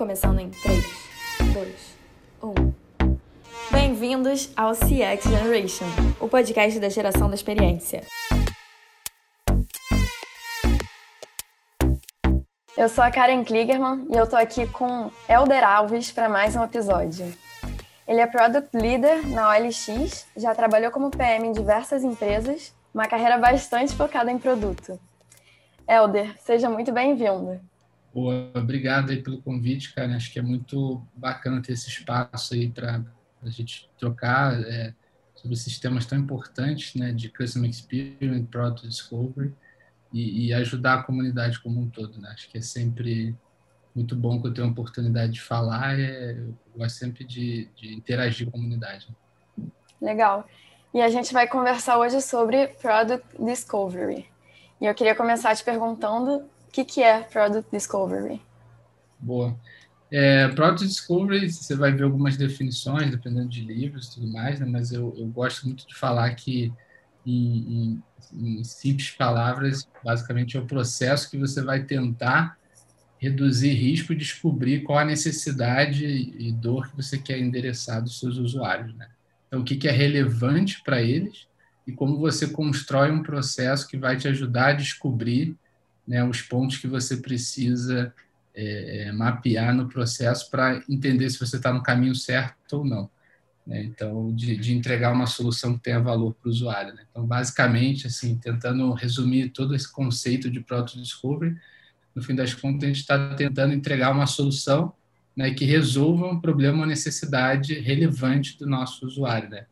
Começando em 3, 2, 1. Bem-vindos ao CX Generation, o podcast da geração da experiência. Eu sou a Karen Kligerman e eu tô aqui com Elder Alves para mais um episódio. Ele é Product Leader na OLX, já trabalhou como PM em diversas empresas, uma carreira bastante focada em produto. Elder, seja muito bem-vindo. Boa, obrigado aí pelo convite, cara. Acho que é muito bacana ter esse espaço aí para a gente trocar é, sobre esses temas tão importantes, né, de Customer Experience, Product Discovery e, e, ajudar a comunidade como um todo, né? Acho que é sempre muito bom que eu tenho a oportunidade de falar, é, eu gosto sempre de, de interagir com a comunidade. Legal. E a gente vai conversar hoje sobre Product Discovery. E eu queria começar te perguntando o que, que é Product Discovery? Boa. É, Product Discovery, você vai ver algumas definições, dependendo de livros e tudo mais, né? mas eu, eu gosto muito de falar que, em, em, em simples palavras, basicamente é o processo que você vai tentar reduzir risco e descobrir qual a necessidade e dor que você quer endereçar dos seus usuários. Né? Então, o que, que é relevante para eles e como você constrói um processo que vai te ajudar a descobrir né, os pontos que você precisa é, é, mapear no processo para entender se você está no caminho certo ou não. Né? Então, de, de, entregar uma solução que tenha valor para o usuário. Né? Então, basicamente, assim, tentando resumir todo esse conceito de Product Discovery, no fim das contas, a gente está tentando entregar uma solução né, que resolva um problema, uma necessidade relevante do nosso usuário. Né?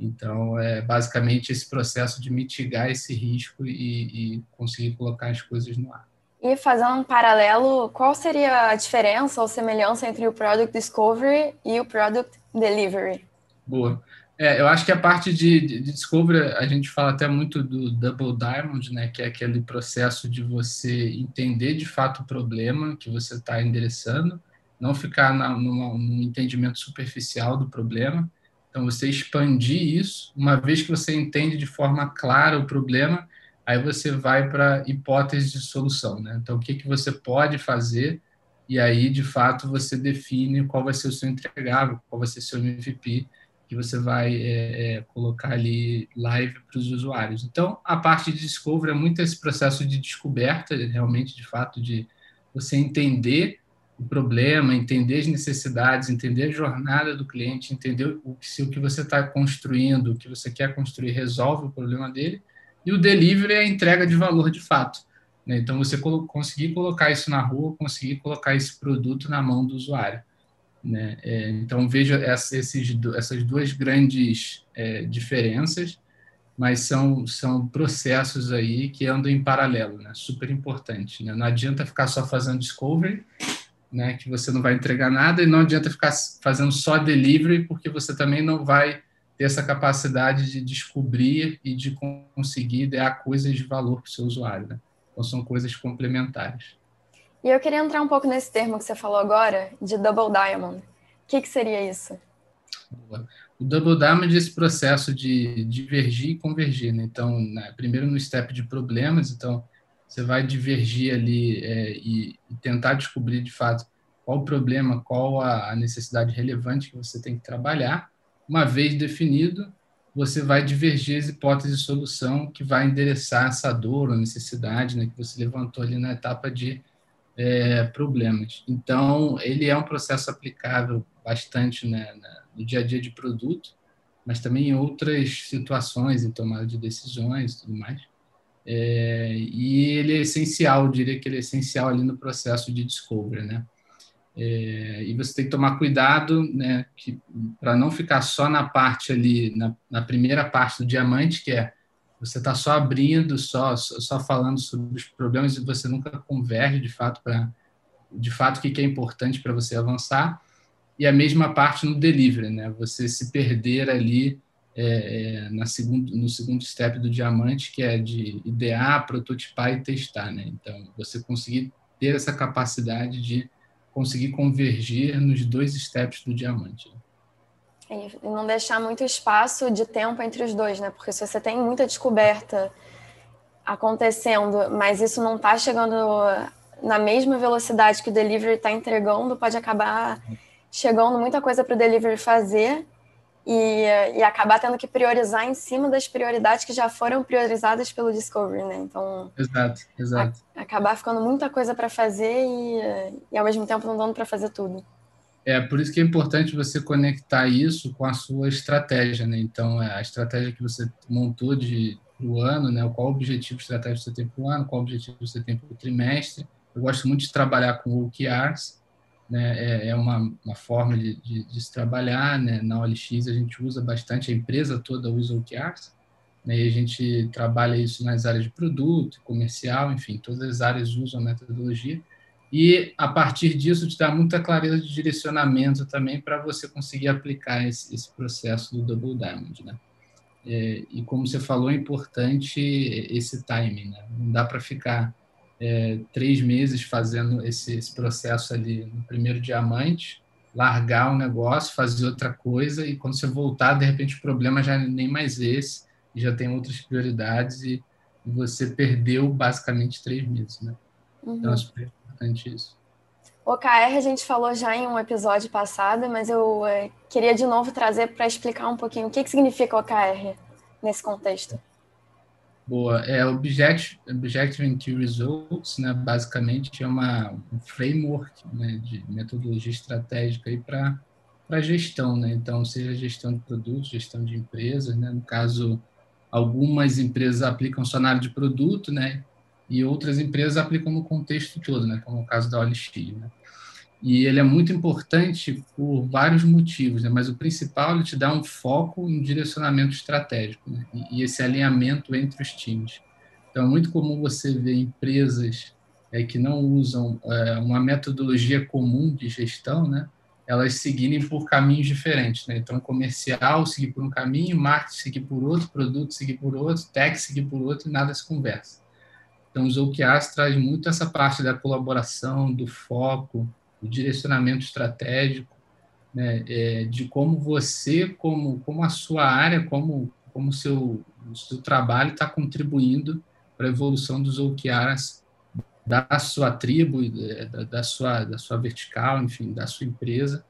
Então, é basicamente esse processo de mitigar esse risco e, e, conseguir colocar as coisas no ar. E fazendo um paralelo, qual seria a diferença ou semelhança entre o Product Discovery e o Product Delivery? Boa. É, eu acho que a parte de, de, Discovery, a gente fala até muito do Double Diamond, né, que é aquele processo de você entender de fato o problema que você está endereçando, não ficar na, numa, num entendimento superficial do problema, então, você expandir isso, uma vez que você entende de forma clara o problema, aí você vai para hipótese de solução. Né? Então, o que, que você pode fazer, e aí, de fato, você define qual vai ser o seu entregável, qual vai ser o seu MVP, que você vai é, é, colocar ali live para os usuários. Então, a parte de discovery é muito esse processo de descoberta, realmente, de fato, de você entender o problema, entender as necessidades, entender a jornada do cliente, entender o, se o que você está construindo, o que você quer construir, resolve o problema dele. E o delivery é a entrega de valor de fato. Né? Então, você colo conseguir colocar isso na rua, conseguir colocar esse produto na mão do usuário. Né? É, então, veja essa, esses, essas duas grandes é, diferenças, mas são, são processos aí que andam em paralelo, né? super importante. Né? Não adianta ficar só fazendo discovery né, que você não vai entregar nada e não adianta ficar fazendo só delivery, porque você também não vai ter essa capacidade de descobrir e de conseguir dar coisas de valor para o seu usuário. Né? Então, são coisas complementares. E eu queria entrar um pouco nesse termo que você falou agora, de Double Diamond. O que, que seria isso? O Double Diamond é esse processo de divergir e convergir. Né? Então, né, primeiro no step de problemas, então você vai divergir ali é, e, e, tentar descobrir de fato qual o problema, qual a, a, necessidade relevante que você tem que trabalhar. Uma vez definido, você vai divergir as hipóteses de solução que vai endereçar essa dor ou necessidade né, que você levantou ali na etapa de é, problemas. Então, ele é um processo aplicável bastante né, no dia a dia de produto, mas também em outras situações, em tomada de decisões e tudo mais. É, e ele é essencial, eu diria que ele é essencial ali no processo de discovery, né? É, e você tem que tomar cuidado, né, para não ficar só na parte ali, na, na, primeira parte do diamante, que é você está só abrindo, só, só falando sobre os problemas e você nunca converge de fato para de fato o que é importante para você avançar. E a mesma parte no delivery, né? Você se perder ali é, é, na segundo, no segundo step do diamante, que é de idear, prototipar e testar. Né? Então, você conseguir ter essa capacidade de conseguir convergir nos dois steps do diamante. E não deixar muito espaço de tempo entre os dois, né? Porque se você tem muita descoberta acontecendo, mas isso não está chegando na mesma velocidade que o delivery está entregando, pode acabar chegando muita coisa para o delivery fazer e, e, acabar tendo que priorizar em cima das prioridades que já foram priorizadas pelo Discovery, né? Então, exato, exato. A, acabar ficando muita coisa para fazer e, e ao mesmo tempo não dando para fazer tudo. É por isso que é importante você conectar isso com a sua estratégia, né? Então, é, a estratégia que você montou de o ano, né? Qual objetivo estratégico você tem para o ano, qual objetivo você tem para o trimestre. Eu gosto muito de trabalhar com OKRs, né? É, é uma, uma forma de, de, de, se trabalhar, né? Na OLX a gente usa bastante, a empresa toda usa OKRs, né? E a gente trabalha isso nas áreas de produto, comercial, enfim, todas as áreas usam a metodologia. E a partir disso te dá muita clareza de direcionamento também para você conseguir aplicar esse, esse processo do Double Diamond, né? É, e como você falou, é importante esse timing, né? Não dá para ficar é, três meses fazendo esse, esse, processo ali no primeiro diamante, largar o negócio, fazer outra coisa e quando você voltar, de repente o problema já nem mais esse, já tem outras prioridades e, e você perdeu basicamente três meses, né? Uhum. Então é super importante isso. OKR a gente falou já em um episódio passado, mas eu é, queria de novo trazer para explicar um pouquinho o que, que significa OKR nesse contexto. Boa, é Object, Objective Key Results, né, basicamente é uma, um framework né, de metodologia estratégica para para gestão, né? Então, seja gestão de produtos, gestão de empresas, né? No caso, algumas empresas aplicam só na área de produto, né? E outras empresas aplicam no contexto todo, né? Como o caso da OLX, né? E ele é muito importante por vários motivos, né? mas o principal ele te dá um foco em direcionamento estratégico né? e, esse alinhamento entre os times. Então, é muito comum você ver empresas é, que não usam é, uma metodologia comum de gestão, né? elas seguirem por caminhos diferentes. Né? Então, comercial seguir por um caminho, marketing seguir por outro, produto seguir por outro, tech seguir por outro, e nada se conversa. Então, os OKRs traz muito essa parte da colaboração, do foco, o direcionamento estratégico, né, é, de como você, como, como a sua área, como como seu, o seu trabalho está contribuindo para a evolução dos OKRs da sua tribo, da, da, sua, da sua vertical, enfim, da sua empresa,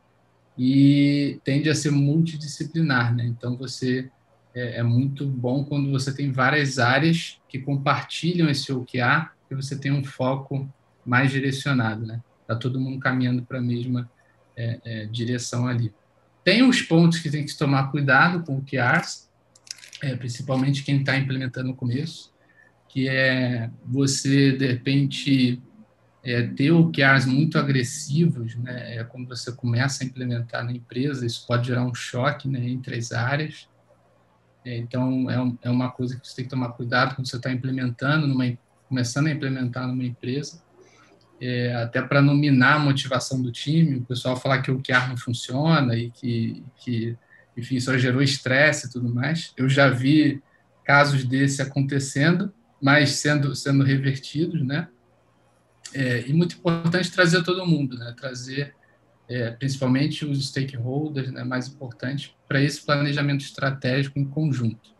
e tende a ser multidisciplinar. Né? Então, você é, é muito bom quando você tem várias áreas que compartilham esse OKR, e você tem um foco mais direcionado. Né? Está todo mundo caminhando para a mesma é, é, direção ali. Tem os pontos que tem que tomar cuidado com o QRs, é, principalmente quem está implementando no começo, que é você, de repente, é, ter OKRs muito agressivos, né? É quando você começa a implementar na empresa, isso pode gerar um choque né, entre as áreas. É, então, é, um, é uma coisa que você tem que tomar cuidado quando você está implementando, numa, começando a implementar numa empresa é, até para nominar a motivação do time, o pessoal falar que o QR não funciona e que, que enfim, só gerou estresse e tudo mais. Eu já vi casos desse acontecendo, mas sendo, sendo revertidos, né? É, e muito importante trazer todo mundo, né? Trazer é, principalmente os stakeholders, né? Mais importante para esse planejamento estratégico em conjunto.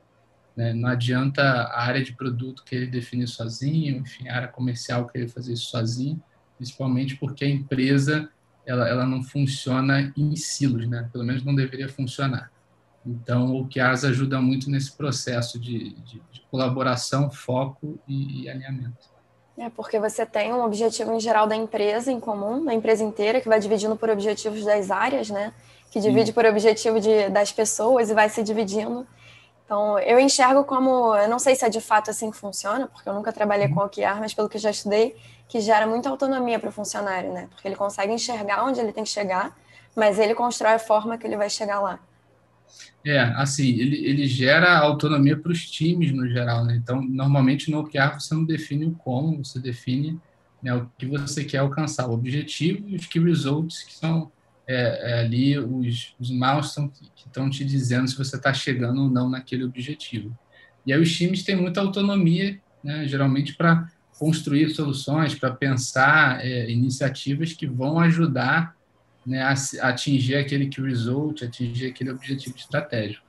Né? Não adianta a área de produto que ele definir sozinho, enfim, a área comercial que ele fazer isso sozinho principalmente porque a empresa ela, ela não funciona em silos, né? Pelo menos não deveria funcionar. Então, o QAS ajuda muito nesse processo de, de, de colaboração, foco e, e, alinhamento. É porque você tem um objetivo em geral da empresa em comum, da empresa inteira, que vai dividindo por objetivos das áreas, né? Que divide Sim. por objetivo de, das pessoas e vai se dividindo. Então, eu enxergo como, eu não sei se é de fato assim que funciona, porque eu nunca trabalhei uhum. com OKR, mas pelo que eu já estudei, que gera muita autonomia para o funcionário, né? Porque ele consegue enxergar onde ele tem que chegar, mas ele constrói a forma que ele vai chegar lá. É, assim, ele, ele gera autonomia para os times no geral, né? Então, normalmente no OKR você não define o como, você define né, o que você quer alcançar, o objetivo e os key results, que são é, é ali os, os milestones que estão te dizendo se você está chegando ou não naquele objetivo. E aí os times têm muita autonomia, né, geralmente para construir soluções, para pensar é, iniciativas que vão ajudar né, a, a, atingir aquele key result, atingir aquele objetivo estratégico.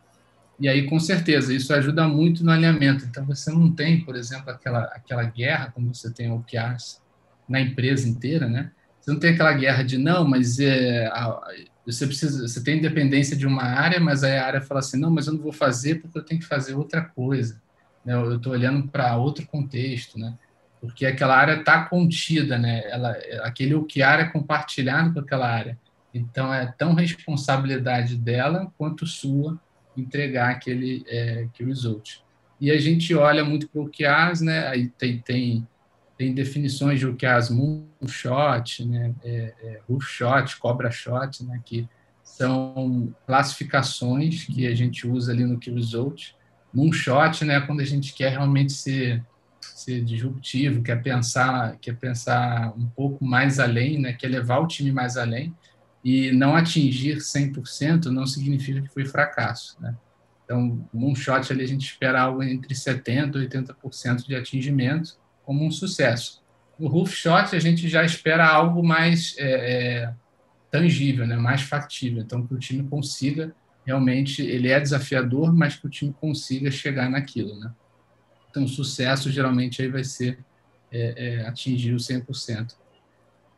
E aí, com certeza, isso ajuda muito no alinhamento. Então, você não tem, por exemplo, aquela, aquela guerra, como você tem OKRs, na empresa inteira, né? Você não tem aquela guerra de não, mas é, a, você precisa, você tem independência de uma área, mas aí a área fala assim, não, mas eu não vou fazer porque eu tenho que fazer outra coisa. Né? Eu estou olhando para outro contexto, né? Porque aquela área está contida, né? Ela, aquele OKR é compartilhado com aquela área. Então é tão responsabilidade dela quanto sua entregar aquele, é, aquele result. E a gente olha muito para o OKRs, né? Aí tem, tem tem definições de o que as moonshot, né, é, é, roof shot, cobra shot, né, que são classificações que a gente usa ali no Key Result. Moonshot, né, quando a gente quer realmente ser, ser disruptivo, quer pensar, quer pensar um pouco mais além, né, quer levar o time mais além e não atingir 100% não significa que foi fracasso, né? Então, moonshot ali a gente espera algo entre 70 e 80% de atingimento como um sucesso. No roof shot, a gente já espera algo mais é, é, tangível, né? mais factível. Então, que o time consiga realmente, ele é desafiador, mas que o time consiga chegar naquilo. Né? Então, sucesso geralmente aí vai ser é, é atingir o 100%.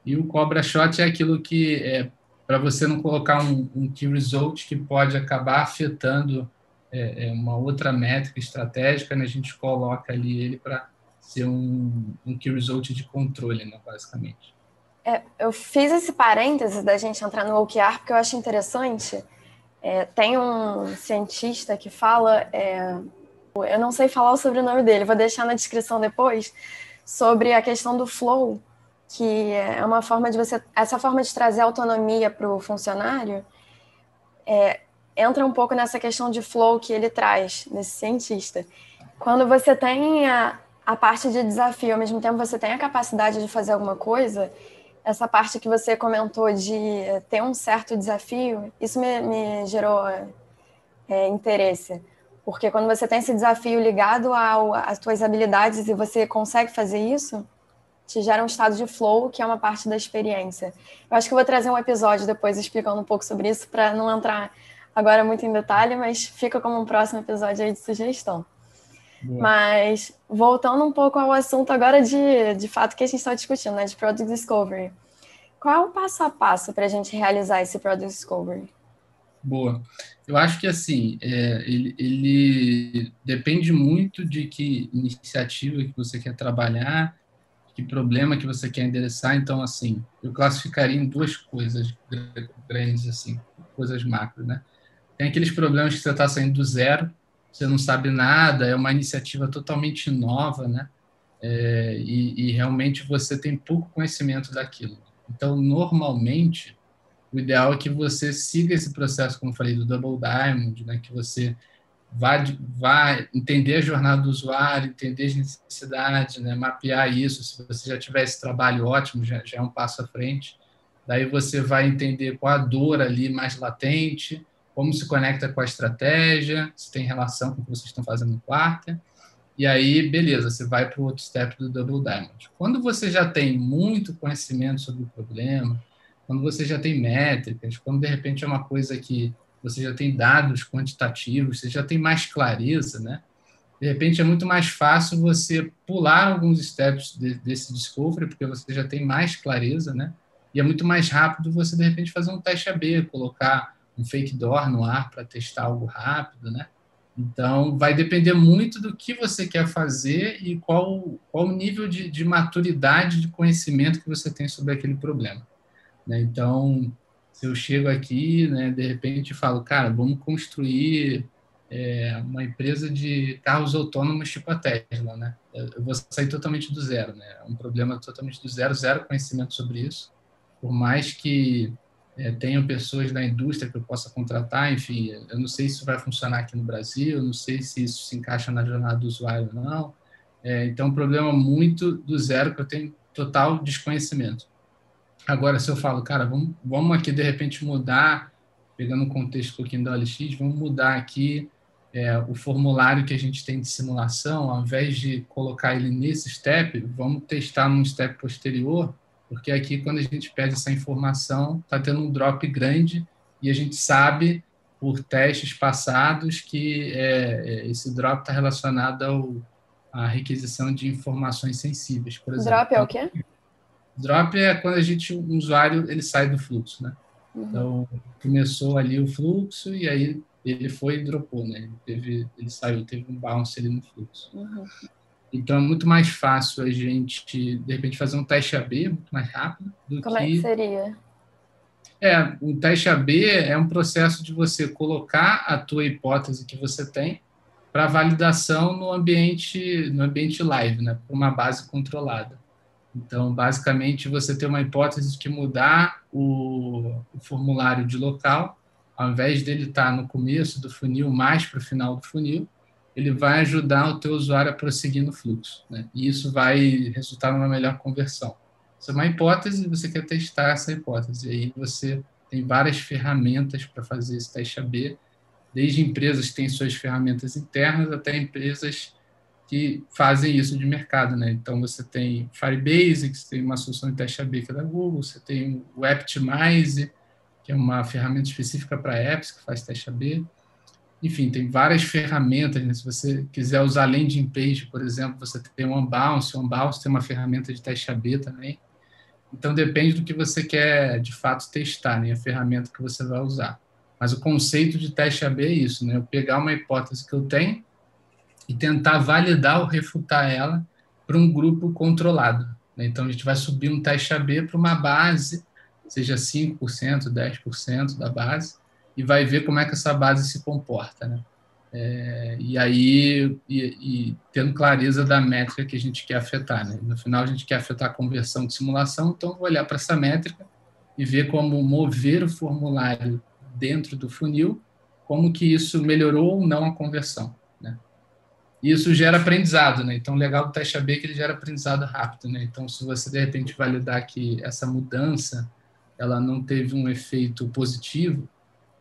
E o Cobra Shot é aquilo que, é, para você não colocar um, um key result que pode acabar afetando é, é uma outra métrica estratégica, né? a gente coloca ali ele para ser um, um key result de controle, né, basicamente. É, eu fiz esse parênteses da gente entrar no OKR porque eu acho interessante. É, tem um cientista que fala, é, eu não sei falar o sobrenome dele, vou deixar na descrição depois, sobre a questão do flow, que é uma forma de você, essa forma de trazer autonomia para o funcionário, é, entra um pouco nessa questão de flow que ele traz, nesse cientista. Quando você tem a, a parte de desafio, ao mesmo tempo você tem a capacidade de fazer alguma coisa, essa parte que você comentou de ter um certo desafio, isso me, me gerou é, interesse. Porque quando você tem esse desafio ligado ao, às suas habilidades e você consegue fazer isso, te gera um estado de flow, que é uma parte da experiência. Eu acho que eu vou trazer um episódio depois explicando um pouco sobre isso, para não entrar agora muito em detalhe, mas fica como um próximo episódio aí de sugestão. Mas voltando um pouco ao assunto agora de, de fato que a gente está discutindo, né, de Product Discovery. Qual é o passo a passo para a gente realizar esse Product Discovery? Boa. Eu acho que assim, é, ele, ele, depende muito de que iniciativa que você quer trabalhar, que problema que você quer endereçar. Então, assim, eu classificaria em duas coisas grandes, assim, coisas macro, né? Tem aqueles problemas que você está saindo do zero, você não sabe nada, é uma iniciativa totalmente nova, né? É, e, e, realmente você tem pouco conhecimento daquilo. Então, normalmente, o ideal é que você siga esse processo, como eu falei, do Double Diamond, né? Que você vá, vá entender a jornada do usuário, entender as necessidades, né? mapear isso. Se você já tiver esse trabalho ótimo, já, já é um passo à frente. Daí você vai entender qual a dor ali mais latente, como se conecta com a estratégia, se tem relação com o que vocês estão fazendo no quarto. E aí, beleza, você vai para o outro step do Double Diamond. Quando você já tem muito conhecimento sobre o problema, quando você já tem métricas, quando de repente é uma coisa que você já tem dados quantitativos, você já tem mais clareza, né? De repente é muito mais fácil você pular alguns steps de, desse discovery, porque você já tem mais clareza, né? E é muito mais rápido você, de repente, fazer um teste AB, colocar um fake door no ar para testar algo rápido, né? Então, vai depender muito do que você quer fazer e qual, qual o nível de, de maturidade de conhecimento que você tem sobre aquele problema. Né? Então, se eu chego aqui, né, de repente falo, cara, vamos construir é, uma empresa de carros autônomos tipo a Tesla, né? Eu vou sair totalmente do zero, né? É um problema totalmente do zero, zero conhecimento sobre isso. Por mais que é, tenho pessoas da indústria que eu possa contratar, enfim, eu não sei se isso vai funcionar aqui no Brasil, eu não sei se isso se encaixa na jornada do usuário ou não. É, então, é um problema muito do zero que eu tenho total desconhecimento. Agora, se eu falo, cara, vamos, vamos aqui de repente mudar, pegando o contexto um pouquinho da OLX, vamos mudar aqui é, o formulário que a gente tem de simulação, ao invés de colocar ele nesse step, vamos testar num step posterior porque aqui, quando a gente pede essa informação, está tendo um drop grande e a gente sabe, por testes passados, que é, é esse drop está relacionado ao, à requisição de informações sensíveis, por exemplo. Drop é o quê? Drop é quando a gente, um usuário, ele sai do fluxo, né? Uhum. Então, começou ali o fluxo e aí ele foi e dropou, né? Ele, teve, ele saiu, teve um bounce ali no fluxo. Uhum. Então, é muito mais fácil a gente, de repente, fazer um teste AB muito mais rápido do Como que... Como é que seria? É, o teste AB é um processo de você colocar a tua hipótese que você tem para validação no ambiente, no ambiente live, né? Por uma base controlada. Então, basicamente, você tem uma hipótese de que mudar o, o formulário de local, ao invés dele estar no começo do funil, mais para o final do funil, ele vai ajudar o teu usuário a prosseguir no fluxo. Né? E isso vai resultar numa melhor conversão. Isso é uma hipótese, você quer testar essa hipótese. E aí você tem várias ferramentas para fazer esse teste AB, desde empresas que têm suas ferramentas internas até empresas que fazem isso de mercado, né? Então você tem Firebase, que tem uma solução de teste AB que é da Google, você tem o Optimize, que é uma ferramenta específica para apps que faz teste AB. Enfim, tem várias ferramentas. Né? Se você quiser usar landing page, por exemplo, você tem o Unbounce. O Unbounce tem uma ferramenta de teste AB também. Então depende do que você quer de fato testar, né? A ferramenta que você vai usar. Mas o conceito de teste AB é isso, né? Eu pegar uma hipótese que eu tenho e tentar validar ou refutar ela para um grupo controlado. Né? Então, a gente vai subir um teste AB para uma base, seja 5%, 10% da base, e vai ver como é que essa base se comporta. Né? É, e aí, e, e, tendo clareza da métrica que a gente quer afetar. Né? No final, a gente quer afetar a conversão de simulação, então vou olhar para essa métrica e ver como mover o formulário dentro do funil, como que isso melhorou ou não a conversão. E isso gera aprendizado, né? Então, legal do teste AB é que ele gera aprendizado rápido, né? Então, se você de repente validar que essa mudança ela não teve um efeito positivo,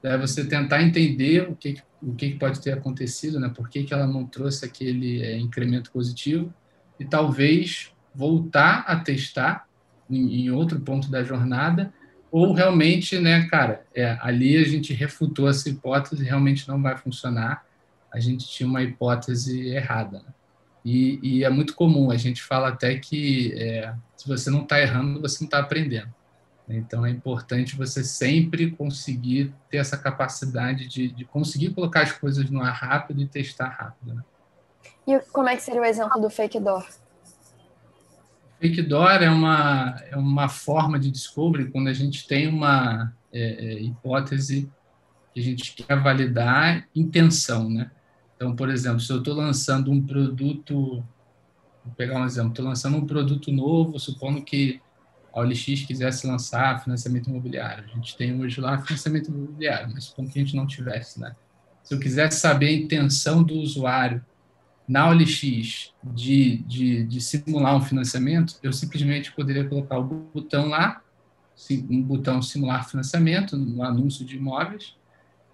é você tentar entender o que o que pode ter acontecido, né? Por que, que ela não trouxe aquele é, incremento positivo e talvez voltar a testar em, em, outro ponto da jornada ou realmente, né, cara, é, ali a gente refutou essa hipótese, realmente não vai funcionar a gente tinha uma hipótese errada. Né? E, e, é muito comum, a gente fala até que é, se você não está errando, você não está aprendendo. Então é importante você sempre conseguir ter essa capacidade de, de conseguir colocar as coisas no ar rápido e testar rápido. Né? E como é que seria o exemplo do fake door? Fake door é uma, é uma forma de discovery quando a gente tem uma é, é, hipótese que a gente quer validar intenção, né? Então, por exemplo, se eu estou lançando um produto, vou pegar um exemplo, estou lançando um produto novo, supondo que a OLX quisesse lançar financiamento imobiliário. A gente tem hoje lá financiamento imobiliário, mas supondo que a gente não tivesse, né? Se eu quisesse saber a intenção do usuário na OLX de, de, de simular um financiamento, eu simplesmente poderia colocar o botão lá, um botão simular financiamento no anúncio de imóveis,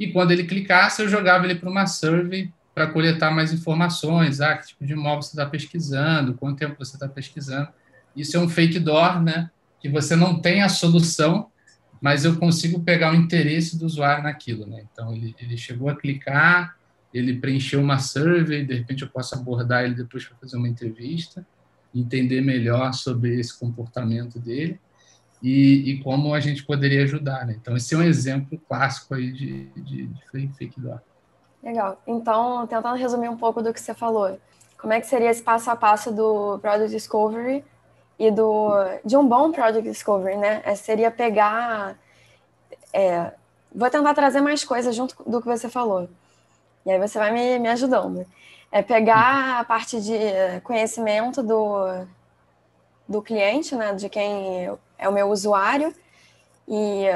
e quando ele clicasse, eu jogava ele para uma survey para coletar mais informações, ah, que tipo de imóvel você está pesquisando, quanto tempo você está pesquisando. Isso é um fake door, né? Que você não tem a solução, mas eu consigo pegar o interesse do usuário naquilo, né? Então, ele, ele chegou a clicar, ele preencheu uma survey, de repente eu posso abordar ele depois para fazer uma entrevista, entender melhor sobre esse comportamento dele e, e como a gente poderia ajudar, né? Então, esse é um exemplo clássico aí de, de, de fake door. Legal. Então, tentando resumir um pouco do que você falou, como é que seria esse passo a passo do Product Discovery e do de um bom Product Discovery, né? É, seria pegar. É, vou tentar trazer mais coisas junto do que você falou. E aí você vai me, me ajudando. É pegar a parte de conhecimento do, do cliente, né? De quem é o meu usuário. E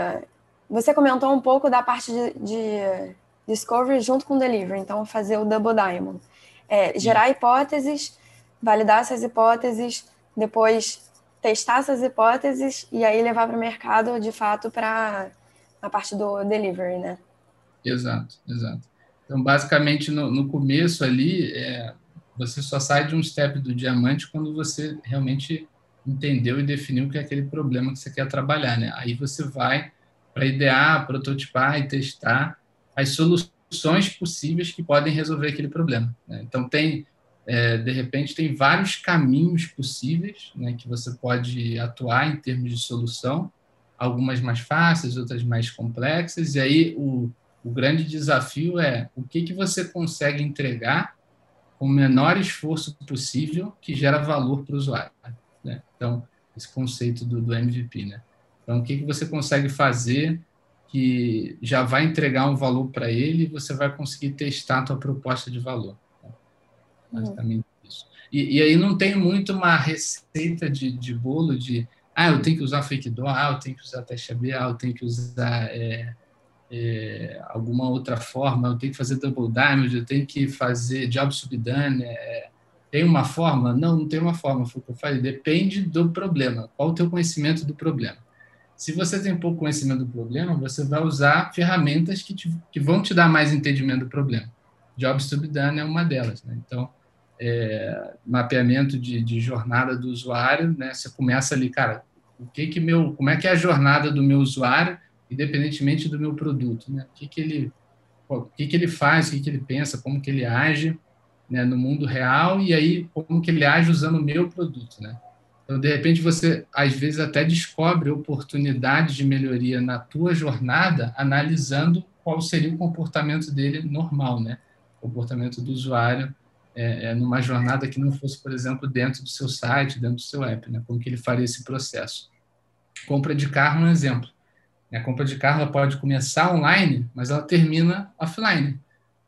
você comentou um pouco da parte de, de discovery junto com delivery, então fazer o double diamond. É, gerar hipóteses, validar essas hipóteses, depois testar essas hipóteses e aí levar para o mercado de fato para a parte do delivery, né? Exato, exato. Então, basicamente, no, no começo ali, é, você só sai de um step do diamante quando você realmente entendeu e definiu que é aquele problema que você quer trabalhar, né? Aí você vai para idear, prototipar e testar as soluções possíveis que podem resolver aquele problema. Né? Então, tem é, de repente tem vários caminhos possíveis né, que você pode atuar em termos de solução, algumas mais fáceis, outras mais complexas, e aí o, o grande desafio é o que, que você consegue entregar com o menor esforço possível que gera valor para o usuário. Né? Então, esse conceito do, do MVP. Né? Então, o que, que você consegue fazer que já vai entregar um valor para ele e você vai conseguir testar a tua proposta de valor. Basicamente uhum. isso. E, e, aí não tem muito uma receita de, de bolo de ah, eu tenho que usar fake door, ah, eu tenho que usar teste AB, ah, eu tenho que usar é, é, alguma outra forma, eu tenho que fazer double damage, eu tenho que fazer job subdone. É, tem uma forma? Não, não tem uma forma, foi o que eu falei. Depende do problema. Qual o teu conhecimento do problema? Se você tem pouco conhecimento do problema, você vai usar ferramentas que, te, que vão te dar mais entendimento do problema. Job subdone é uma delas. Né? Então, é, mapeamento de, de, jornada do usuário, né? Você começa ali, cara, o que que meu, como é que é a jornada do meu usuário, independentemente do meu produto, né? O que que ele, o que que ele faz, o que que ele pensa, como que ele age, né? No mundo real e aí como que ele age usando o meu produto, né? Então, de repente, você às vezes até descobre oportunidades de melhoria na tua jornada, analisando qual seria o comportamento dele normal, né? O comportamento do usuário é, é, numa jornada que não fosse, por exemplo, dentro do seu site, dentro do seu app, né? Como que ele faria esse processo? Compra de carro é um exemplo. A compra de carro pode começar online, mas ela termina offline.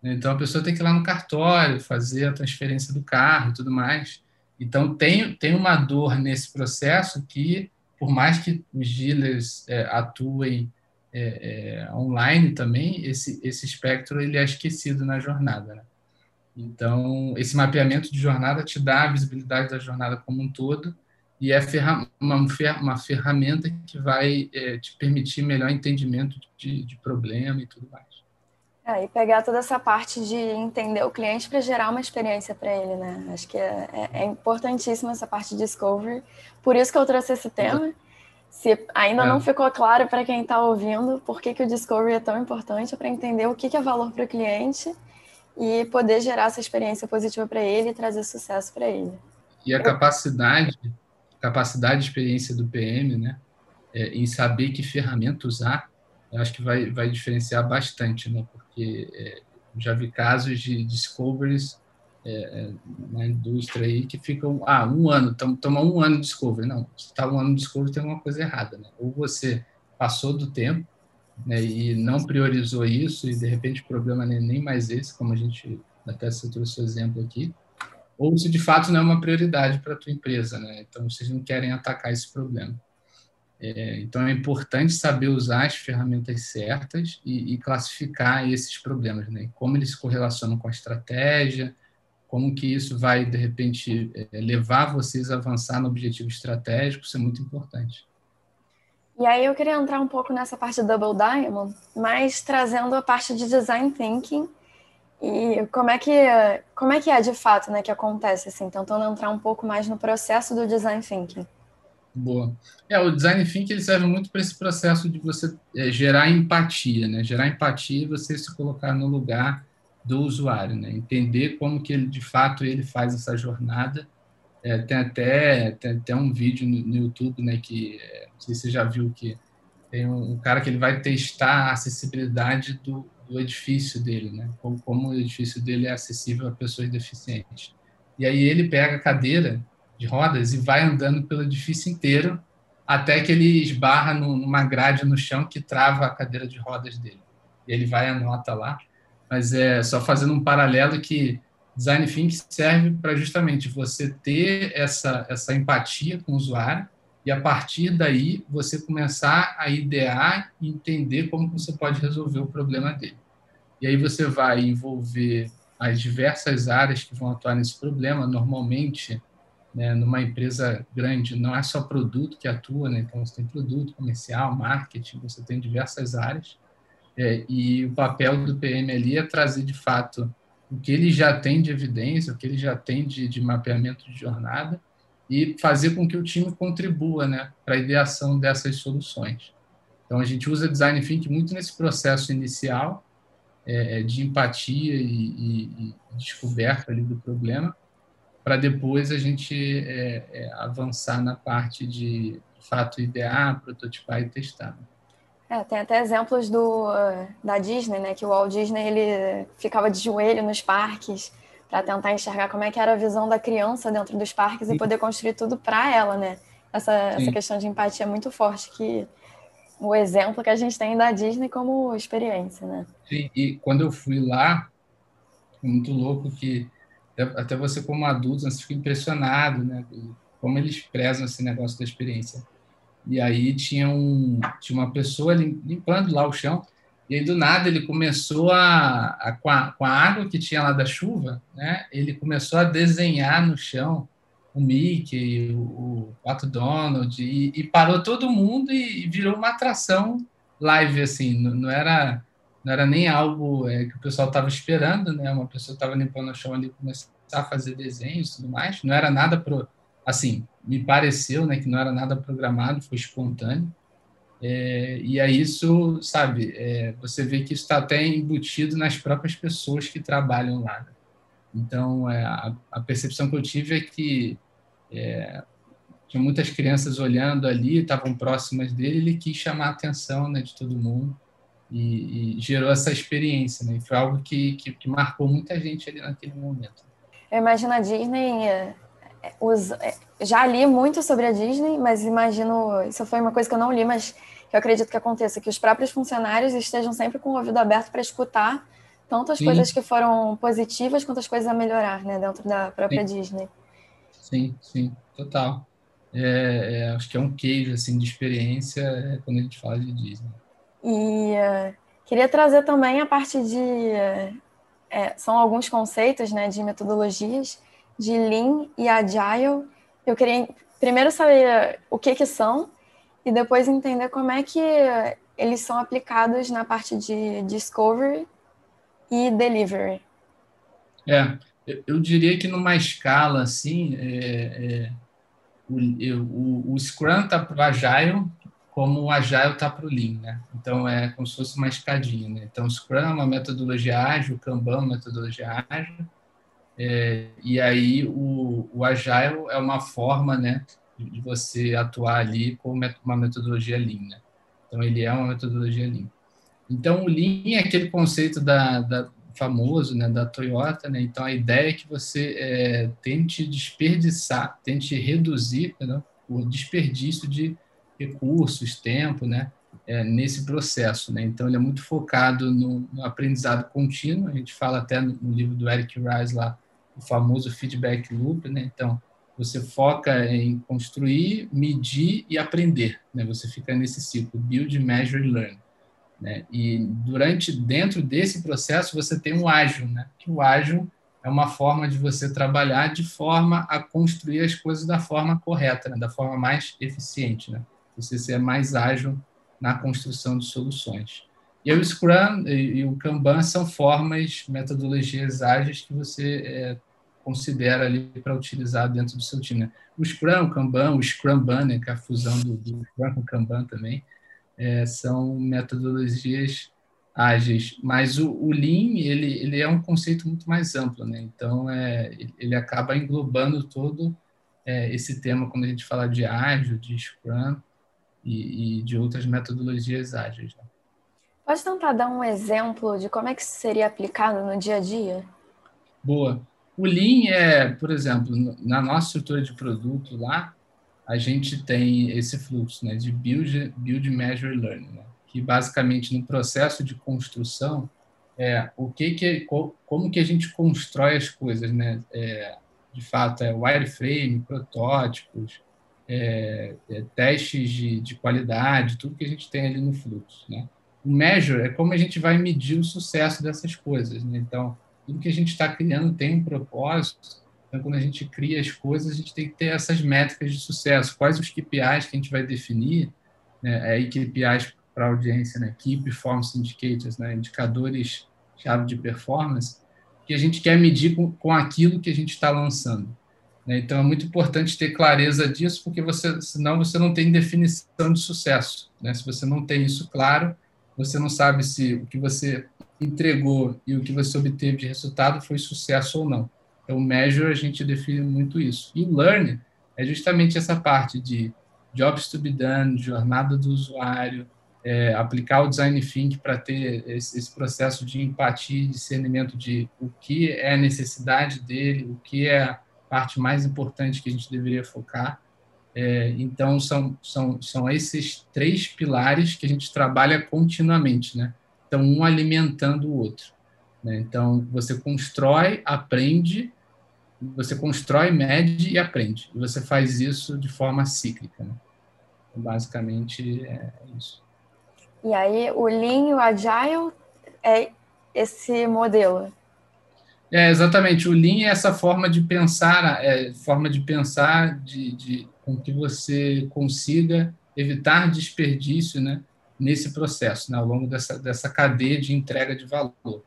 Então a pessoa tem que ir lá no cartório, fazer a transferência do carro e tudo mais. Então tem, tem uma dor nesse processo que, por mais que os dealers é, atuem é, é, online também, esse, esse espectro ele é esquecido na jornada. Né? Então, esse mapeamento de jornada te dá a visibilidade da jornada como um todo e é uma, ferramenta que vai é, te permitir melhor entendimento de, de problema e tudo mais. É, e pegar toda essa parte de entender o cliente para gerar uma experiência para ele, né? Acho que é, é, é importantíssima essa parte de discovery. Por isso que eu trouxe esse tema. Se ainda é. não ficou claro para quem está ouvindo por que, que o discovery é tão importante, para entender o que, que é valor para o cliente e poder gerar essa experiência positiva para ele e trazer sucesso para ele. E a capacidade, capacidade de experiência do PM, né, é, em saber que ferramenta usar, eu acho que vai, vai diferenciar bastante, né, porque é, já vi casos de discoveries é, é, na indústria aí que ficam, ah, um ano, toma um ano de discovery. Não, se está um ano de discovery, tem uma coisa errada, né? Ou você passou do tempo, né, e não priorizou isso, e de repente o problema nem mais esse, como a gente até você trouxe o exemplo aqui, ou se de fato não é uma prioridade para a tua empresa, né? então vocês não querem atacar esse problema. É, então é importante saber usar as ferramentas certas e, e classificar esses problemas, né? como eles se correlacionam com a estratégia, como que isso vai, de repente, é, levar vocês a avançar no objetivo estratégico, isso é muito importante. E aí eu queria entrar um pouco nessa parte do Double Diamond, mas trazendo a parte de design thinking e como é que como é que é de fato, né, que acontece assim, tentando entrar um pouco mais no processo do design thinking. Boa. É, o design thinking ele serve muito para esse processo de você é, gerar empatia, né? Gerar empatia e você se colocar no lugar do usuário, né? Entender como que ele de fato ele faz essa jornada é, tem, até, tem até um vídeo no, no YouTube, né, que é, não sei se você já viu que tem um, um, cara que ele vai testar a acessibilidade do, do edifício dele, né, como, como o edifício dele é acessível a pessoas deficientes. E aí ele pega a cadeira de rodas e vai andando pelo edifício inteiro até que ele esbarra numa grade no chão que trava a cadeira de rodas dele. E ele vai e anota lá. Mas é só fazendo um paralelo que Design thinking serve para justamente você ter essa, essa empatia com o usuário e a partir daí você começar a idear e entender como você pode resolver o problema dele. E aí você vai envolver as diversas áreas que vão atuar nesse problema. Normalmente, né, numa empresa grande, não é só produto que atua, né? então você tem produto, comercial, marketing, você tem diversas áreas. É, e o papel do PM ali é trazer de fato o que ele já tem de evidência, o que ele já tem de, de mapeamento de jornada e fazer com que o time contribua né, para a ideação dessas soluções. Então, a gente usa design thinking muito nesse processo inicial é de empatia e, e, e, descoberta ali do problema, para depois a gente é, é, avançar na parte de, fato idear, prototipar e testar. É, tem até exemplos do, da Disney, né? Que o Walt Disney ele ficava de joelho nos parques para tentar enxergar como é que era a visão da criança dentro dos parques Sim. e poder construir tudo para ela, né? Essa, essa questão de empatia é muito forte que o exemplo que a gente tem da Disney como experiência, né? Sim, e quando eu fui lá, muito louco que até você como adulto você fica impressionado, né? Como eles prezam esse negócio da experiência. E aí tinha, um, tinha uma pessoa limpando lá o chão, e aí do nada ele começou a, a, com, a com a água que tinha lá da chuva, né? Ele começou a desenhar no chão o Mickey, o, o Pato Donald, e, e, parou todo mundo e, e, virou uma atração live, assim, não, não era não era nem algo é, que o pessoal estava esperando, né? Uma pessoa estava limpando o chão ali começar a fazer desenhos e tudo mais, não era nada pro, assim, me pareceu, né, que não era nada programado, foi espontâneo. É, e aí isso, sabe, é, você vê que isso está até embutido nas próprias pessoas que trabalham lá. Né? Então, é, a, a, percepção que eu tive é que é, tinha muitas crianças olhando ali, estavam próximas dele, ele quis chamar a atenção né, de todo mundo e, e gerou essa experiência. Né? E foi algo que, que, que marcou muita gente ali naquele momento. Eu imagino a Disney é, os, é, já li muito sobre a Disney, mas imagino, isso foi uma coisa que eu não li, mas que eu acredito que aconteça, que os próprios funcionários estejam sempre com o ouvido aberto para escutar tanto as sim. coisas que foram positivas quanto as coisas a melhorar, né, dentro da própria sim. Disney. Sim, sim, total. É, é, acho que é um queijo assim de experiência é, quando a gente fala de Disney. E uh, queria trazer também a parte de uh, são alguns conceitos, né, de metodologias de Lean e Agile. Eu queria primeiro saber o que, que são e depois entender como é que eles são aplicados na parte de Discovery e Delivery. É, eu diria que numa escala assim, é, é, o, o, o, Scrum está para o Agile, como o Agile está para o Lean, né? Então é como se fosse uma escadinha, né? Então Scrum é uma metodologia ágil, Kanban é uma metodologia ágil, é, e aí o, o Agile é uma forma né, de você atuar ali com uma metodologia Lean. Né? Então, ele é uma metodologia Lean. Então, o Lean é aquele conceito da, da famoso né, da Toyota. Né? Então, a ideia é que você é, tente desperdiçar, tente reduzir né, o desperdício de recursos, tempo, né, é, nesse processo. Né? Então, ele é muito focado no, no, aprendizado contínuo. A gente fala até no, no livro do Eric Rice lá, o famoso feedback loop, né? Então, você foca em construir, medir e aprender, né? Você fica nesse ciclo build, measure, learn, né? E durante dentro desse processo você tem o ágil, né? Que o ágil é uma forma de você trabalhar de forma a construir as coisas da forma correta, né? da forma mais eficiente, né? Você ser mais ágil na construção de soluções. E o Scrum e o Kanban são formas, metodologias ágeis que você é, considera ali para utilizar dentro do seu time. Né? O Scrum, o Kanban, o Scrumban, né, que é a fusão do, do Scrum com o Kanban também, é, são metodologias ágeis. Mas o, o, Lean, ele, ele é um conceito muito mais amplo, né? Então, é, ele acaba englobando todo é, esse tema quando a gente fala de ágil, de Scrum e, e de outras metodologias ágeis. Né? Pode tentar dar um exemplo de como é que isso seria aplicado no dia a dia? Boa. O Lean é, por exemplo, na nossa estrutura de produto lá, a gente tem esse fluxo né, de build, build measure, learn, né, que basicamente no processo de construção é o que que como que a gente constrói as coisas, né? É, de fato, é wireframe, protótipos, é, é, testes de, de qualidade, tudo que a gente tem ali no fluxo, né? O measure é como a gente vai medir o sucesso dessas coisas. Né? Então, tudo que a gente está criando tem um propósito. Então, quando a gente cria as coisas, a gente tem que ter essas métricas de sucesso. Quais os KPIs que a gente vai definir? Né? É, KPIs para audiência, né? Key Performance Indicators, né? indicadores-chave de performance, que a gente quer medir com, com aquilo que a gente está lançando. Né? Então, é muito importante ter clareza disso, porque você, senão você não tem definição de sucesso. Né? Se você não tem isso claro, você não sabe se o que você entregou e o que você obteve de resultado foi sucesso ou não. Então, measure, a gente define muito isso. E learn é justamente essa parte de jobs to be done, jornada do usuário, é, aplicar o design thinking para ter esse, esse, processo de empatia, discernimento de o que é a necessidade dele, o que é parte mais importante que a gente deveria focar. É, então, são, são, são esses três pilares que a gente trabalha continuamente, né? Então, um alimentando o outro. Né? Então, você constrói, aprende, você constrói, mede e aprende. E você faz isso de forma cíclica. Né? Então, basicamente, é isso. E aí, o Lean e o Agile é esse modelo. É, exatamente. O Lean é essa forma de pensar, é, forma de pensar de, de, com que você consiga evitar desperdício né, nesse processo, né, ao longo dessa, dessa cadeia de entrega de valor.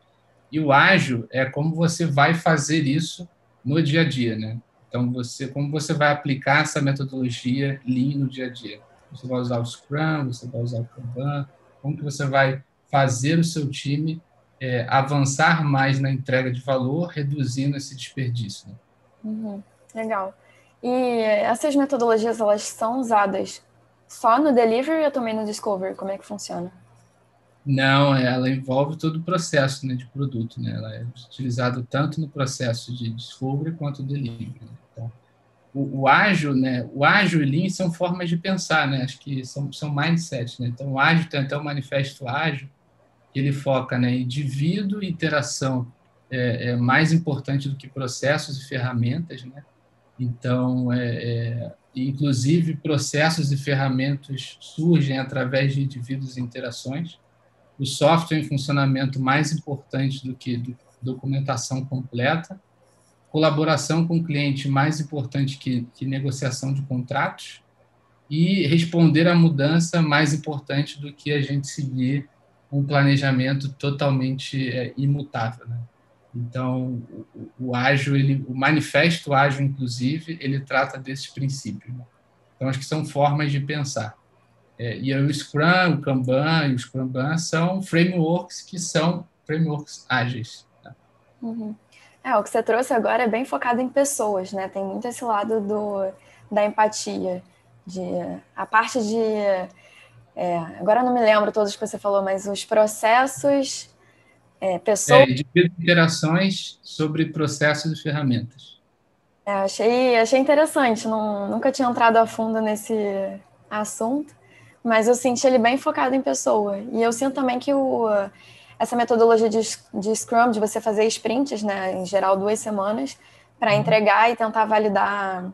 E o ágil é como você vai fazer isso no dia a dia, né? Então, você, como você vai aplicar essa metodologia Lean no dia a dia? Você vai usar o Scrum, você vai usar o Kanban, como que você vai fazer o seu time é, avançar mais na entrega de valor, reduzindo esse desperdício. Né? Uhum, legal. E essas metodologias, elas são usadas só no delivery ou também no discovery? Como é que funciona? Não, ela envolve todo o processo né, de produto. Né? Ela é utilizada tanto no processo de discovery quanto delivery. Né? Então, o, o, ágil, né? O ágil e lean são formas de pensar, né? Acho que são, são mindset, né? Então, o ágil tem até o manifesto ágil, ele foca, né? Indivíduo e interação é, é, mais importante do que processos e ferramentas, né? Então, é, é, inclusive, processos e ferramentas surgem através de indivíduos e interações. O software em funcionamento mais importante do que do, documentação completa colaboração com o cliente mais importante que, que negociação de contratos e responder à mudança mais importante do que a gente seguir um planejamento totalmente é, imutável. Né? Então, o, o, ágil, ele, o manifesto ágil, inclusive, ele trata desses princípios. Né? Então, acho que são formas de pensar. É, e o Scrum, o Kanban e o Scrumban são frameworks que são frameworks ágeis. Né? Uhum. É, o que você trouxe agora é bem focado em pessoas, né? Tem muito esse lado do, da empatia, de a parte de é, agora não me lembro todos que você falou, mas os processos, é, pessoas. É, interações sobre processos e ferramentas. É, achei, achei interessante, não, nunca tinha entrado a fundo nesse assunto, mas eu senti ele bem focado em pessoa. E eu sinto também que o, essa metodologia de, de Scrum, de você fazer sprints, né, em geral duas semanas, para uhum. entregar e tentar validar.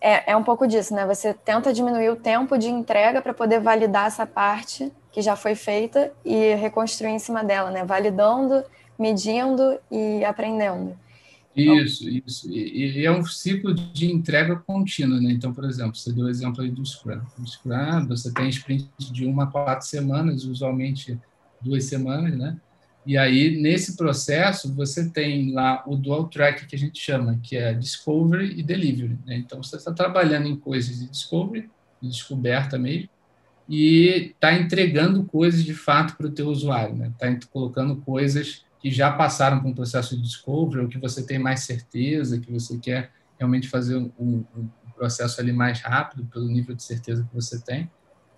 É, é um pouco disso, né? Você tenta diminuir o tempo de entrega para poder validar essa parte que já foi feita e reconstruir em cima dela, né? Validando, medindo e aprendendo. Isso, então, isso. E, e, é um ciclo de entrega contínua, né? Então, por exemplo, você deu o exemplo aí do Scrum. No Scrum, você tem sprint de uma a quatro semanas, usualmente duas semanas, né? E aí, nesse processo, você tem lá o dual track que a gente chama, que é discovery e delivery. Né? Então, você está trabalhando em coisas de discovery, de descoberta mesmo, e está entregando coisas de fato para o teu usuário. Está né? Tá colocando coisas que já passaram por um processo de discovery, ou que você tem mais certeza, que você quer realmente fazer um, um processo ali mais rápido, pelo nível de certeza que você tem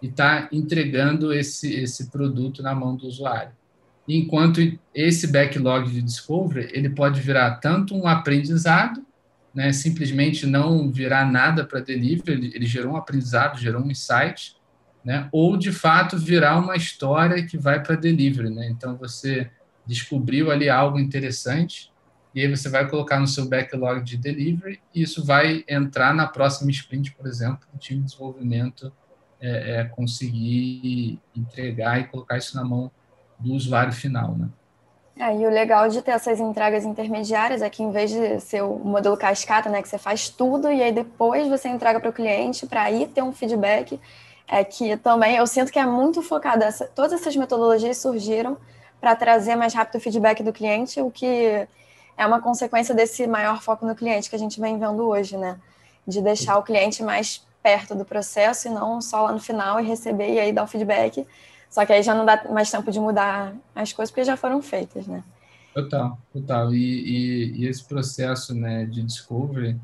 e está entregando esse, esse produto na mão do usuário. Enquanto esse backlog de discovery, ele pode virar tanto um aprendizado, né, simplesmente não virar nada para delivery, ele, ele, gerou um aprendizado, gerou um insight, né, ou de fato virar uma história que vai para delivery. Né? Então você descobriu ali algo interessante, e aí você vai colocar no seu backlog de delivery, e isso vai entrar na próxima sprint, por exemplo, do time de desenvolvimento é, é conseguir entregar e colocar isso na mão do usuário final, né? É, e o legal de ter essas entregas intermediárias é que, em vez de ser o modelo cascata, né, que você faz tudo e aí depois você entrega para o cliente para aí ter um feedback, é que também eu sinto que é muito focada. Essa, todas essas metodologias surgiram para trazer mais rápido o feedback do cliente, o que é uma consequência desse maior foco no cliente que a gente vem vendo hoje, né? De deixar o cliente mais perto do processo e não só lá no final e receber e aí dar o feedback. Só que aí já não dá mais tempo de mudar as coisas porque já foram feitas, né? Total, total. E, e, e, esse processo né, de discovery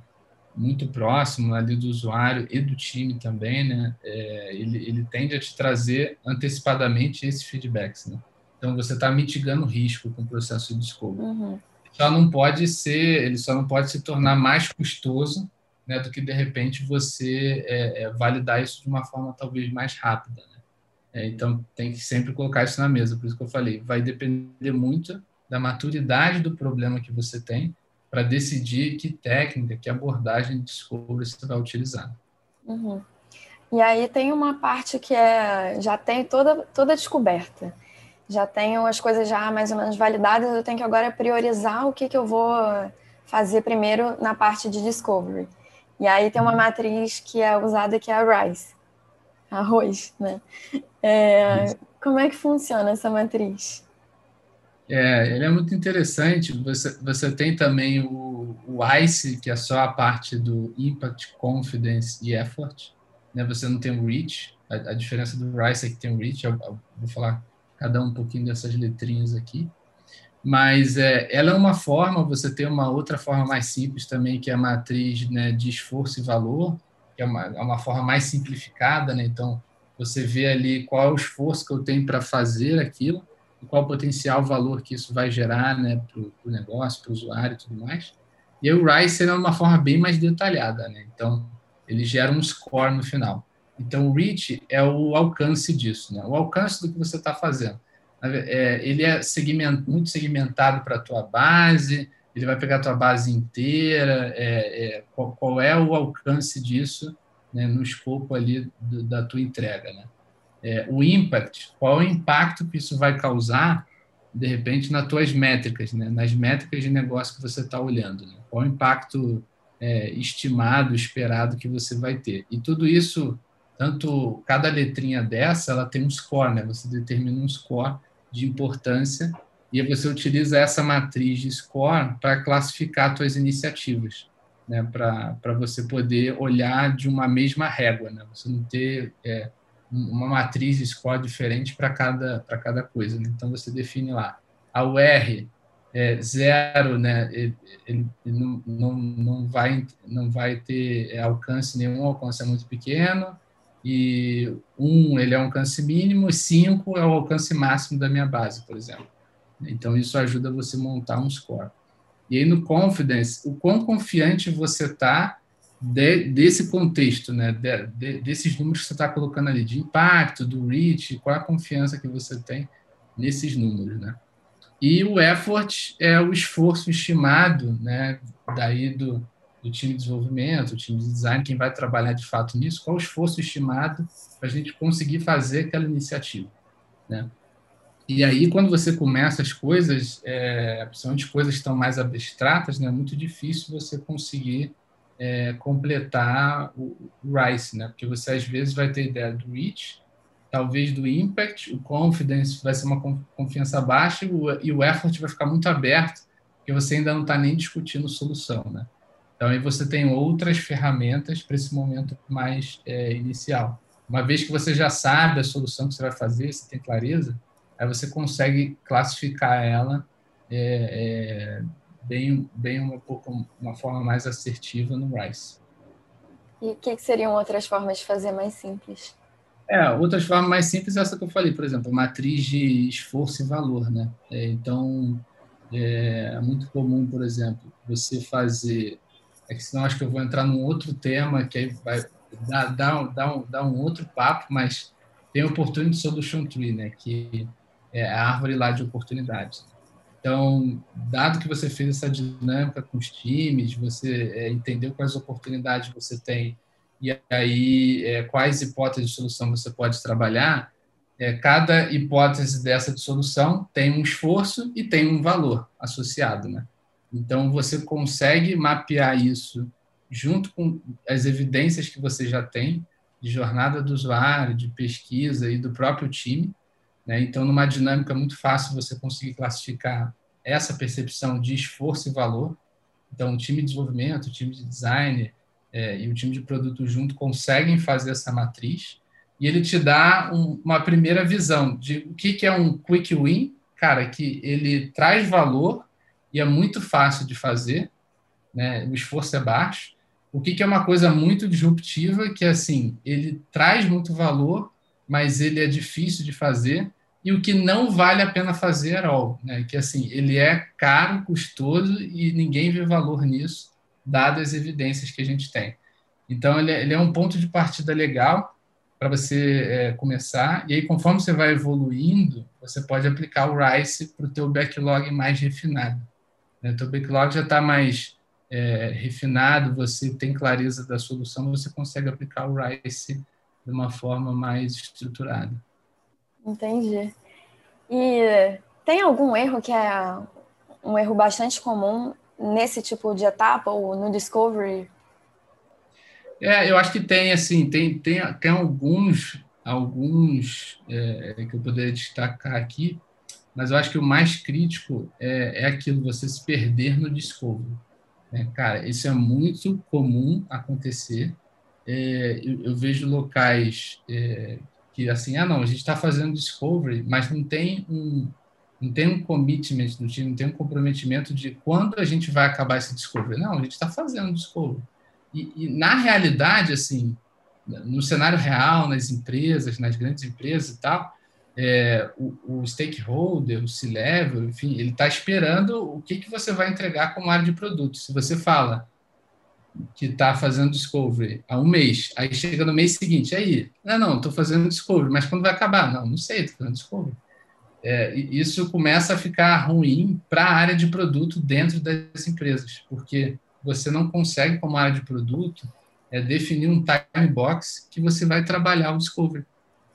muito próximo ali do usuário e do time também, né, é, ele, ele tende a te trazer antecipadamente esses feedbacks. Né? Então, você está mitigando o risco com o processo de discovery. Uhum. Só não pode ser, ele só não pode se tornar mais custoso né, do que, de repente, você é, é, validar isso de uma forma talvez mais rápida. Né? É, então, tem que sempre colocar isso na mesa. Por isso que eu falei, vai depender muito da maturidade do problema que você tem para decidir que técnica, que abordagem de discovery você vai utilizar. Uhum. E aí tem uma parte que é já tem toda toda descoberta, já tenho as coisas já mais ou menos validadas, eu tenho que agora priorizar o que, que eu vou fazer primeiro na parte de discovery. E aí tem uma uhum. matriz que é usada que é a RICE, arroz, né? É, como é que funciona essa matriz? É, ele é muito interessante. Você, você tem também o, o ICE, que é só a parte do Impact, Confidence e Effort. Né? Você não tem o REACH. A, a diferença do RICE é que tem o REACH. Eu, eu vou falar cada um pouquinho dessas letrinhas aqui. Mas é, ela é uma forma, você tem uma outra forma mais simples também, que é a matriz né, de esforço e valor, que é uma, é uma forma mais simplificada. Né? Então, você vê ali qual é o esforço que eu tenho para fazer aquilo qual o potencial valor que isso vai gerar né, para o negócio, para o usuário e tudo mais. E aí o RISE é uma forma bem mais detalhada, né? Então, ele gera um score no final. Então, o reach é o alcance disso, né? O alcance do que você está fazendo. É, ele é segment, muito segmentado para a tua base, ele vai pegar a tua base inteira, é, é, qual, qual, é o alcance disso né, no escopo ali do, da tua entrega, né? é, o impact, qual é o impacto que isso vai causar, de repente, nas tuas métricas, né? nas métricas de negócio que você está olhando. Né? Qual o impacto é, estimado, esperado que você vai ter. E tudo isso, tanto cada letrinha dessa, ela tem um score, né? você determina um score de importância e você utiliza essa matriz de score para classificar suas iniciativas. Né, para você poder olhar de uma mesma régua, né? você não ter é, uma matriz score diferente para cada, cada coisa. Né? Então, você define lá. A UR é zero, né? ele, ele não, não, não, vai, não vai ter alcance nenhum, o alcance é muito pequeno. E um, ele é um alcance mínimo, cinco é o alcance máximo da minha base, por exemplo. Então, isso ajuda você a montar um score. E aí, no Confidence, o quão confiante você está de, desse contexto, né, de, de, desses números que você está colocando ali, de impacto, do reach, qual a confiança que você tem nesses números, né? E o effort é o esforço estimado, né, daí do, do time de desenvolvimento, o time de design, quem vai trabalhar de fato nisso, qual o esforço estimado para a gente conseguir fazer aquela iniciativa, né? E aí, quando você começa as coisas, é, principalmente coisas que estão mais abstratas, né, é muito difícil você conseguir é, completar o, RICE, né? Porque você às vezes vai ter ideia do reach, talvez do impact, o confidence vai ser uma confiança baixa e o, e o effort vai ficar muito aberto, porque você ainda não está nem discutindo solução, né? Então aí você tem outras ferramentas para esse momento mais é, inicial. Uma vez que você já sabe a solução que você vai fazer, você tem clareza, aí você consegue classificar ela é, é, bem, bem uma, pouco, uma forma mais assertiva no Rice. E o que, que, seriam outras formas de fazer mais simples? É, outras formas mais simples é essa que eu falei, por exemplo, matriz de esforço e valor, né? É, então, é, é, muito comum, por exemplo, você fazer... É que senão acho que eu vou entrar num outro tema que aí vai dar, dar, dar, um, dar um outro papo, mas tem o Opportunity Solution Tree, né? Que é a árvore lá de oportunidades. Então, dado que você fez essa dinâmica com os times, você é, entendeu quais oportunidades você tem e aí é, quais hipóteses de solução você pode trabalhar, é, cada hipótese dessa de solução tem um esforço e tem um valor associado, né? Então, você consegue mapear isso junto com as evidências que você já tem de jornada do usuário, de pesquisa e do próprio time, né? Então, numa dinâmica muito fácil, você conseguir classificar essa percepção de esforço e valor. Então, o time de desenvolvimento, o time de design é, e o time de produto junto conseguem fazer essa matriz e ele te dá um, uma primeira visão de o que, que é um quick win cara, que ele traz valor e é muito fácil de fazer, né? O esforço é baixo. O que, que é uma coisa muito disruptiva, que assim, ele traz muito valor, mas ele é difícil de fazer, e o que não vale a pena fazer at all, né? Que assim, ele é caro, custoso e ninguém vê valor nisso, dadas as evidências que a gente tem. Então, ele é, ele é um ponto de partida legal para você é, começar, e aí, conforme você vai evoluindo, você pode aplicar o RICE para o teu backlog mais refinado. Né? O teu backlog já está mais é, refinado, você tem clareza da solução, você consegue aplicar o RICE de uma forma mais estruturada. Entendi. E tem algum erro que é um erro bastante comum nesse tipo de etapa ou no discovery? É, eu acho que tem assim, tem tem, tem alguns alguns é, que eu poderia destacar aqui, mas eu acho que o mais crítico é, é aquilo você se perder no discovery. Né? Cara, isso é muito comum acontecer. É, eu, eu, vejo locais é, que assim, ah não, a gente está fazendo discovery, mas não tem um não tem um commitment do time, não tem um comprometimento de quando a gente vai acabar esse discovery. Não, a gente está fazendo discovery. E, e, na realidade, assim, no cenário real, nas empresas, nas grandes empresas e tal, é, o, o, stakeholder, o C-level, enfim, ele está esperando o que, que você vai entregar como área de produto. Se você fala que está fazendo discovery há um mês, aí chega no mês seguinte, aí, não, não, estou fazendo discovery, mas quando vai acabar? Não, não sei, estou fazendo discovery. É, isso começa a ficar ruim para a área de produto dentro das empresas, porque você não consegue, como área de produto, é, definir um time box que você vai trabalhar o discovery.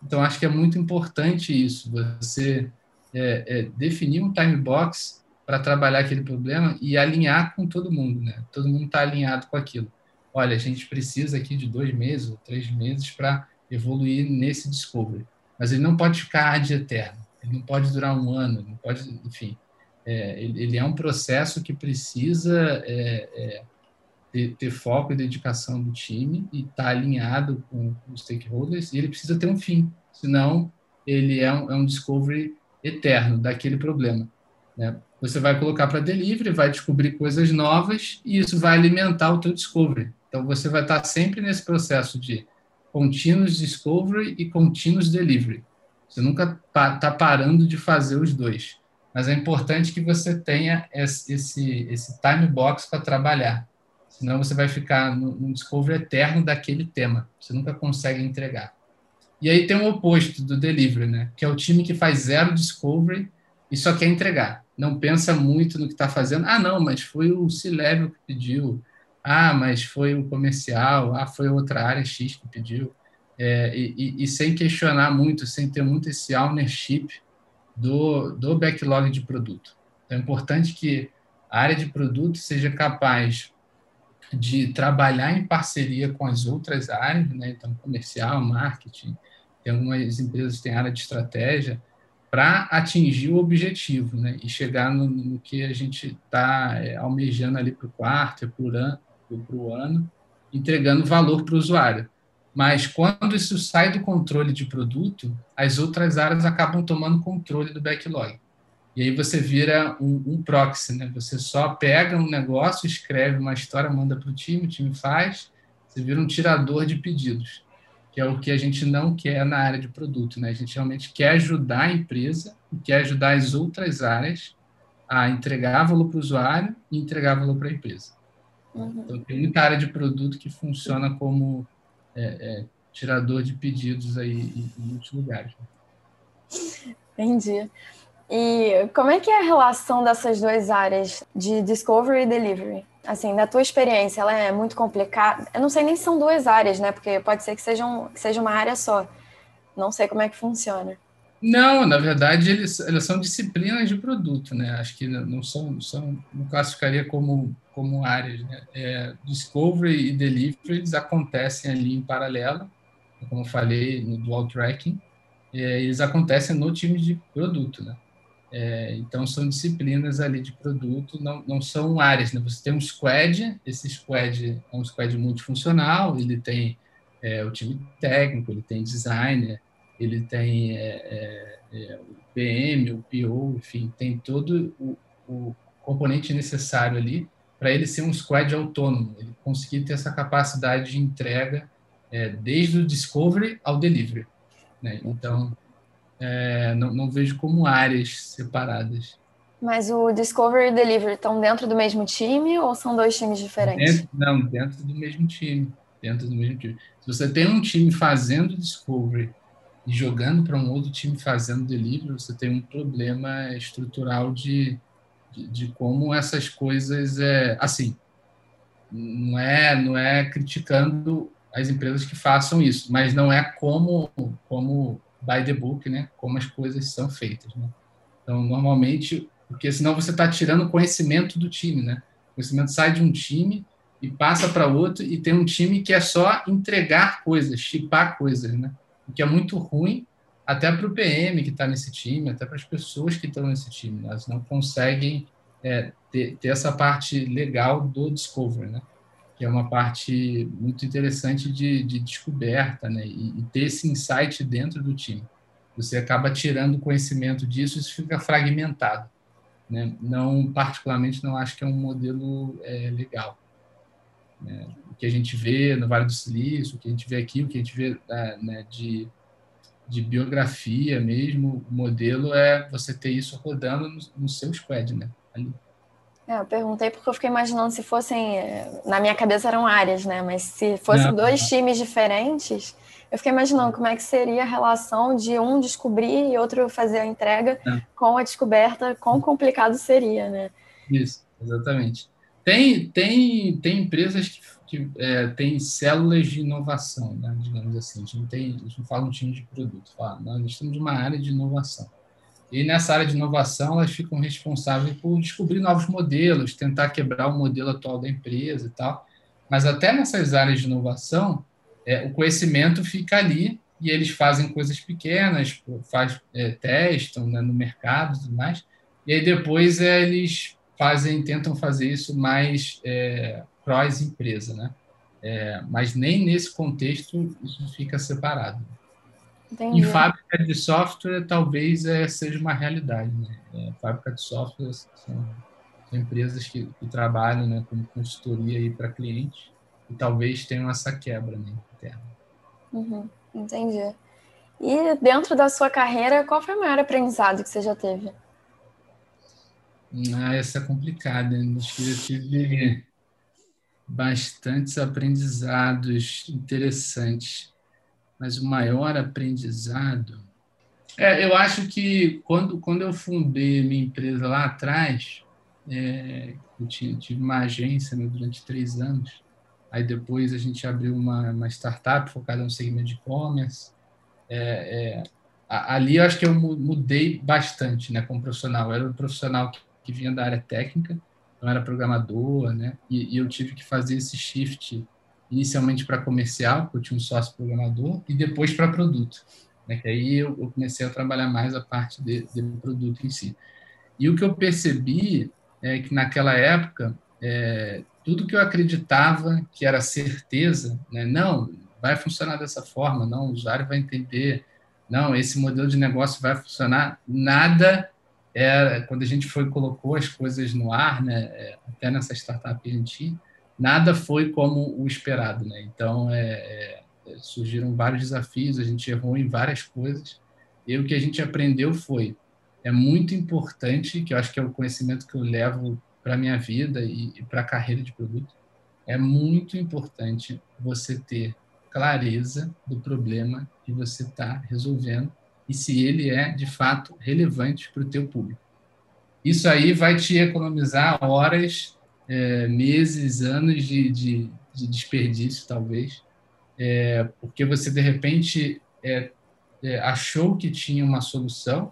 Então, acho que é muito importante isso, você é, é, definir um time box para trabalhar aquele problema e alinhar com todo mundo, né? Todo mundo está alinhado com aquilo. Olha, a gente precisa aqui de dois meses ou três meses para evoluir nesse discovery, mas ele não pode ficar ad eterno, ele não pode durar um ano, não pode, enfim, é, ele, ele, é um processo que precisa é, é, ter, ter, foco e dedicação do time e estar tá alinhado com, com, os stakeholders e ele precisa ter um fim, senão ele é um, é um discovery eterno daquele problema. Né? Você vai colocar para delivery, vai descobrir coisas novas e isso vai alimentar o teu discovery. Então você vai estar sempre nesse processo de continuous discovery e continuous delivery. Você nunca está parando de fazer os dois. Mas é importante que você tenha esse, esse time box para trabalhar. Senão você vai ficar no discovery eterno daquele tema. Você nunca consegue entregar. E aí tem o oposto do delivery, né? que é o time que faz zero discovery e só quer entregar. Não pensa muito no que está fazendo. Ah, não, mas foi o C-Level que pediu. Ah, mas foi o comercial. Ah, foi outra área X que pediu. É, e, e, sem questionar muito, sem ter muito esse ownership do, do backlog de produto. Então, é importante que a área de produto seja capaz de trabalhar em parceria com as outras áreas, né? então comercial, marketing, tem algumas empresas que têm área de estratégia, para atingir o objetivo né? e chegar no, no que a gente está é, almejando ali para o quarto, para o ano, entregando valor para o usuário. Mas quando isso sai do controle de produto, as outras áreas acabam tomando controle do backlog. E aí você vira um, um proxy, né? Você só pega um negócio, escreve uma história, manda para o time, o time faz, você vira um tirador de pedidos, que é o que a gente não quer na área de produto, né? A gente realmente quer ajudar a empresa e quer ajudar as outras áreas a entregar valor para o usuário e entregar valor para a empresa. Uhum. Então, tem muita área de produto que funciona como é, é, tirador de pedidos aí em, em muitos lugares. Entendi. E como é que é a relação dessas duas áreas de discovery e delivery? Assim, na tua experiência, ela é muito complicada? Eu não sei nem se são duas áreas, né? Porque pode ser que, sejam, que seja uma área só. Não sei como é que funciona. Não, na verdade, eles, elas são disciplinas de produto, né? Acho que não são, são não classificaria como, como áreas, né? É, discovery e delivery eles acontecem ali em paralelo, como eu falei no dual tracking, é, eles acontecem no time de produto, né? É, então são disciplinas ali de produto, não, não são áreas, né? Você tem um squad, esse squad é um squad multifuncional, ele tem é, o time técnico, ele tem designer, ele tem é, é, é, o PM, o PO, enfim, tem todo o, o componente necessário ali para ele ser um squad autônomo, ele conseguir ter essa capacidade de entrega é, desde o discovery ao delivery. Né? Então, é, não, não, vejo como áreas separadas. Mas o discovery e o delivery estão dentro do mesmo time ou são dois times diferentes? Dentro, não, dentro do mesmo time. Dentro do mesmo time. Se você tem um time fazendo discovery e jogando para um outro time fazendo delivery, você tem um problema estrutural de, de, de como essas coisas é assim. Não é, não é criticando as empresas que façam isso, mas não é como como by the book, né? Como as coisas são feitas, né? Então, normalmente, porque senão você está tirando conhecimento do time, né? O conhecimento sai de um time e passa para outro e tem um time que é só entregar coisas, chipar coisas, né? O que é muito ruim até para o PM que está nesse time, até para as pessoas que estão nesse time. Elas não conseguem é, ter, ter, essa parte legal do Discover, né? É uma parte muito interessante de, de descoberta né? E, e, ter esse insight dentro do time. Você acaba tirando conhecimento disso isso fica fragmentado. Né? Não, particularmente, não acho que é um modelo é, legal. Né? O que a gente vê no Vale do Silício, o que a gente vê aqui, o que a gente vê é, né, de de biografia mesmo, o modelo é você ter isso rodando no, no seu squad, né? Ali. É, eu perguntei porque eu fiquei imaginando se fossem, é, na minha cabeça eram áreas, né? Mas se fossem não, dois não. times diferentes, eu fiquei imaginando como é que seria a relação de um descobrir e outro fazer a entrega não. com a descoberta, quão complicado seria, né? Isso, exatamente. Tem, tem, tem empresas que que é, tem células de inovação, né, digamos assim. A gente não, tem, a gente não fala um time de produto, fala, nós temos uma área de inovação. E nessa área de inovação, elas ficam responsáveis por descobrir novos modelos, tentar quebrar o modelo atual da empresa e tal. Mas até nessas áreas de inovação, é, o conhecimento fica ali e eles fazem coisas pequenas, faz, é, testam né, no mercado e tudo mais. E aí depois é, eles fazem, tentam fazer isso mais é, prós-empresa, né? É, mas nem nesse contexto isso fica separado. Entendi. Em fábrica de software, talvez é, seja uma realidade. Né? É, fábrica de software são, são empresas que, que, trabalham né, como consultoria para clientes e talvez tenham essa quebra né, interna. Uhum, entendi. E dentro da sua carreira, qual foi o maior aprendizado que você já teve? Ah, essa é complicada. Acho que eu tive bastantes aprendizados interessantes. Mas o maior aprendizado. É, eu acho que quando, quando eu fundei minha empresa lá atrás, é, eu tinha, tive uma agência né, durante três anos. Aí depois a gente abriu uma, uma startup focada no segmento de e-commerce. É, é, ali eu acho que eu mudei bastante né, como profissional. Eu era um profissional que, que vinha da área técnica, não era programador, né? E, e, eu tive que fazer esse shift inicialmente para comercial, porque eu tinha um sócio programador, e depois para produto. Né? Que aí eu, eu, comecei a trabalhar mais a parte de, de, produto em si. E o que eu percebi é que naquela época, é, tudo que eu acreditava que era certeza, né? não, vai funcionar dessa forma, não, o usuário vai entender, não, esse modelo de negócio vai funcionar, nada era quando a gente foi colocou as coisas no ar, né, é, até nessa startup que a gente tinha, nada foi como o esperado, né? Então é, é, surgiram vários desafios, a gente errou em várias coisas. E o que a gente aprendeu foi é muito importante, que eu acho que é o conhecimento que eu levo para minha vida e, e para a carreira de produto, é muito importante você ter clareza do problema que você está resolvendo e se ele é de fato relevante para o teu público. Isso aí vai te economizar horas, é, meses, anos de, de, de, desperdício, talvez, é, porque você de repente é, é achou que tinha uma solução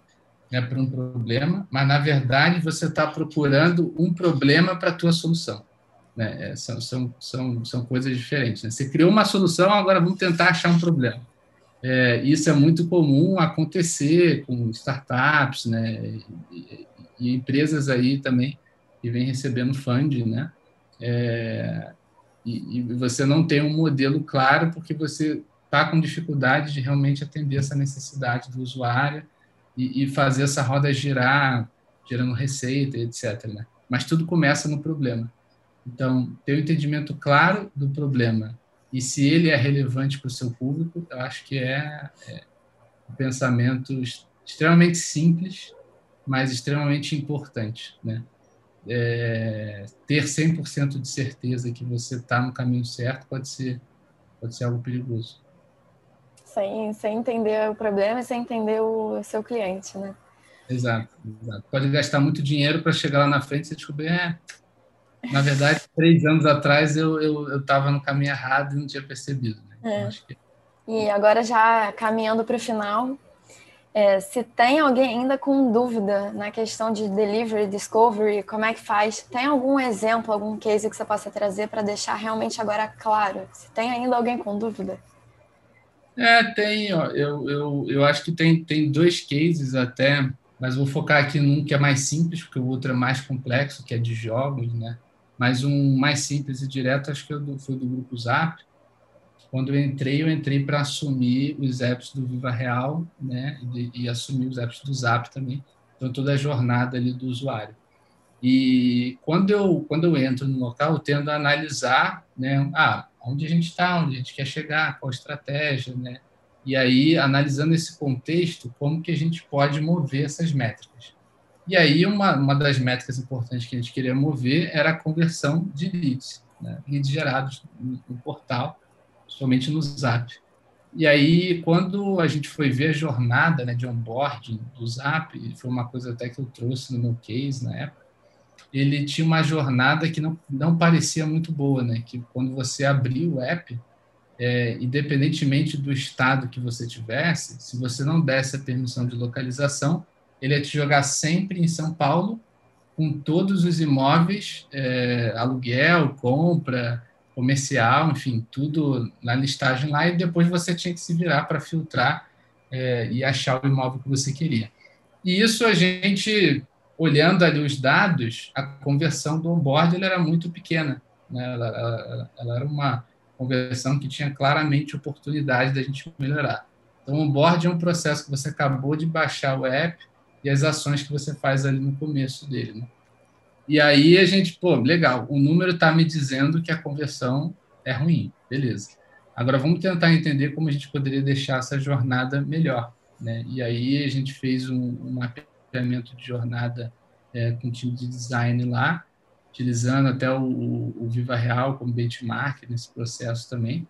né, para um problema, mas na verdade você está procurando um problema para a tua solução. Né? É, são, são, são, são coisas diferentes. Né? Você criou uma solução, agora vamos tentar achar um problema. É, isso é muito comum acontecer com startups, né, e, e empresas aí também que vêm recebendo funding, né, é, e, e, você não tem um modelo claro porque você está com dificuldade de realmente atender essa necessidade do usuário e, e fazer essa roda girar, gerando receita, etc. Né? Mas tudo começa no problema. Então, ter o um entendimento claro do problema e se ele é relevante para o seu público, eu acho que é, é um pensamento extremamente simples, mas extremamente importante. Né? É, ter 100% de certeza que você está no caminho certo pode ser, pode ser algo perigoso. Sem, sem entender o problema e sem entender o seu cliente, né? Exato, exato. Pode gastar muito dinheiro para chegar lá na frente e descobrir, é, na verdade, três anos atrás eu estava eu, eu no caminho errado e não tinha percebido. Né? É. Que... E agora já caminhando para o final, é, se tem alguém ainda com dúvida na questão de delivery, discovery, como é que faz, tem algum exemplo, algum case que você possa trazer para deixar realmente agora claro? Se tem ainda alguém com dúvida? É, tem. Ó, eu, eu, eu acho que tem, tem dois cases até, mas vou focar aqui num que é mais simples, porque o outro é mais complexo, que é de jogos, né? Mas um mais simples e direto, acho que foi do grupo Zap. Quando eu entrei, eu entrei para assumir os apps do Viva Real, né? E, e assumir os apps do Zap também. Então, toda a jornada ali do usuário. E quando eu, quando eu entro no local, eu tendo a analisar, né? Ah, onde a gente está, onde a gente quer chegar, qual a estratégia, né? E aí, analisando esse contexto, como que a gente pode mover essas métricas. E aí, uma, uma das métricas importantes que a gente queria mover era a conversão de leads, né? leads gerados no, no portal, somente no Zap. E aí, quando a gente foi ver a jornada né, de onboarding do Zap, foi uma coisa até que eu trouxe no meu case na época, ele tinha uma jornada que não, não parecia muito boa, né? Que quando você abriu o app, é, independentemente do estado que você tivesse, se você não desse a permissão de localização, ele ia te jogar sempre em São Paulo, com todos os imóveis, é, aluguel, compra, comercial, enfim, tudo na listagem lá, e depois você tinha que se virar para filtrar é, e achar o imóvel que você queria. E isso a gente olhando ali os dados, a conversão do onboard era muito pequena. Né? Ela, ela, ela, era uma conversão que tinha claramente oportunidade da gente melhorar. Então, o onboard é um processo que você acabou de baixar o app e as ações que você faz ali no começo dele. Né? E aí a gente, pô, legal, o número está me dizendo que a conversão é ruim, beleza. Agora vamos tentar entender como a gente poderia deixar essa jornada melhor. Né? E aí a gente fez um, um mapeamento de jornada é, com o time de design lá, utilizando até o, o, Viva Real como benchmark nesse processo também.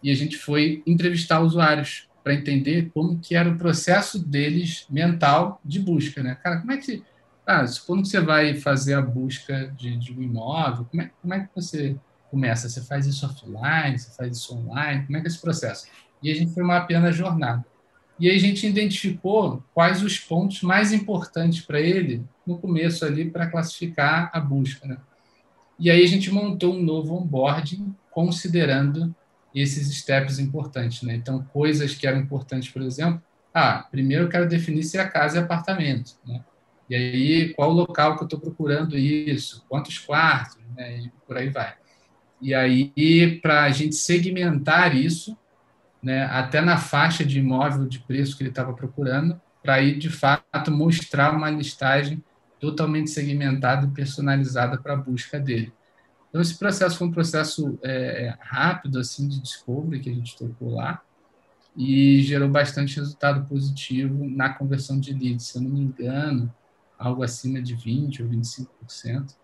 E a gente foi entrevistar usuários para entender como que era o processo deles mental de busca, né? Cara, como é que ah, supondo que você vai fazer a busca de, de um imóvel, como é, como é que você começa? Você faz isso offline, você faz isso online? Como é que é esse processo? E a gente foi mapeando a jornada. E aí a gente identificou quais os pontos mais importantes para ele no começo ali para classificar a busca. Né? E aí a gente montou um novo onboarding considerando esses steps importantes. Né? Então, coisas que eram importantes, por exemplo, ah, primeiro eu quero definir se a casa é apartamento. Né? E aí, qual o local que eu estou procurando isso? Quantos quartos? Né? E por aí vai. E aí, para a gente segmentar isso, né, até na faixa de imóvel de preço que ele estava procurando, para aí, de fato, mostrar uma listagem totalmente segmentada e personalizada para a busca dele. Então, esse processo foi um processo é, rápido, assim, de discovery que a gente tocou lá e gerou bastante resultado positivo na conversão de leads. Se eu não me engano, algo acima de 20% ou 25%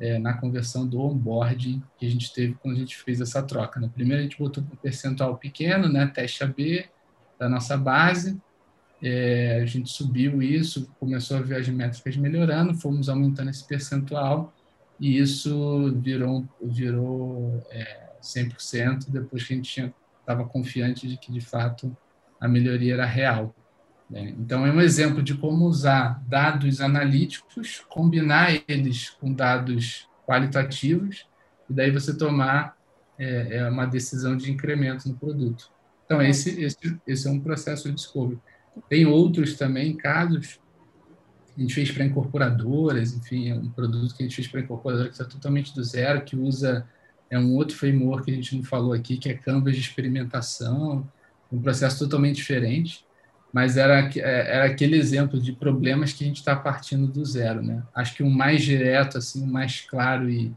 é, na conversão do onboarding que a gente teve quando a gente fez essa troca. Né? Primeiro, a gente botou um percentual pequeno, né? teste AB da nossa base, é, a gente subiu isso, começou a ver as métricas melhorando, fomos aumentando esse percentual e isso virou, virou é, 100% depois que a gente estava confiante de que, de fato, a melhoria era real. Né? Então, é um exemplo de como usar dados analíticos, combinar eles com dados qualitativos, e daí você tomar é, é uma decisão de incremento no produto. Então, esse, esse, esse é um processo de discovery. Tem outros também casos a gente fez para incorporadoras, enfim, é um produto que a gente fez para incorporadora que está totalmente do zero, que usa é um outro framework que a gente não falou aqui, que é Canvas de experimentação, um processo totalmente diferente. Mas era, é, era aquele exemplo de problemas que a gente está partindo do zero, né? Acho que o mais direto, assim, o mais claro e,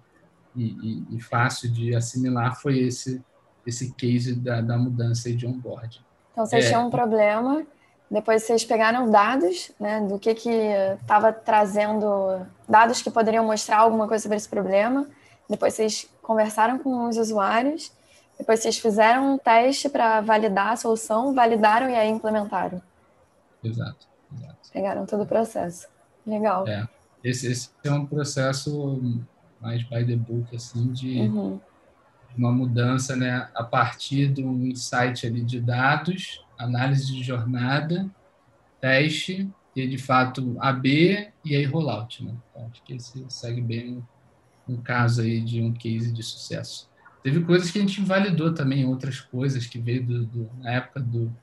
e, e fácil de assimilar foi esse esse case da, da mudança de onboard. Então, vocês é, tinham um problema, depois vocês pegaram dados, né, do que que estava trazendo, dados que poderiam mostrar alguma coisa sobre esse problema, depois vocês conversaram com os usuários, depois vocês fizeram um teste para validar a solução, validaram e aí implementaram. Exato, exato. Pegaram todo o processo. Legal. É, esse, esse é um processo mais by the book, assim, de uhum. uma mudança, né, a partir do insight ali de dados, análise de jornada, teste e, de fato, AB e aí rollout, né? Então, acho que esse segue bem um caso aí de um case de sucesso. Teve coisas que a gente invalidou também, outras coisas que veio do, do na época do,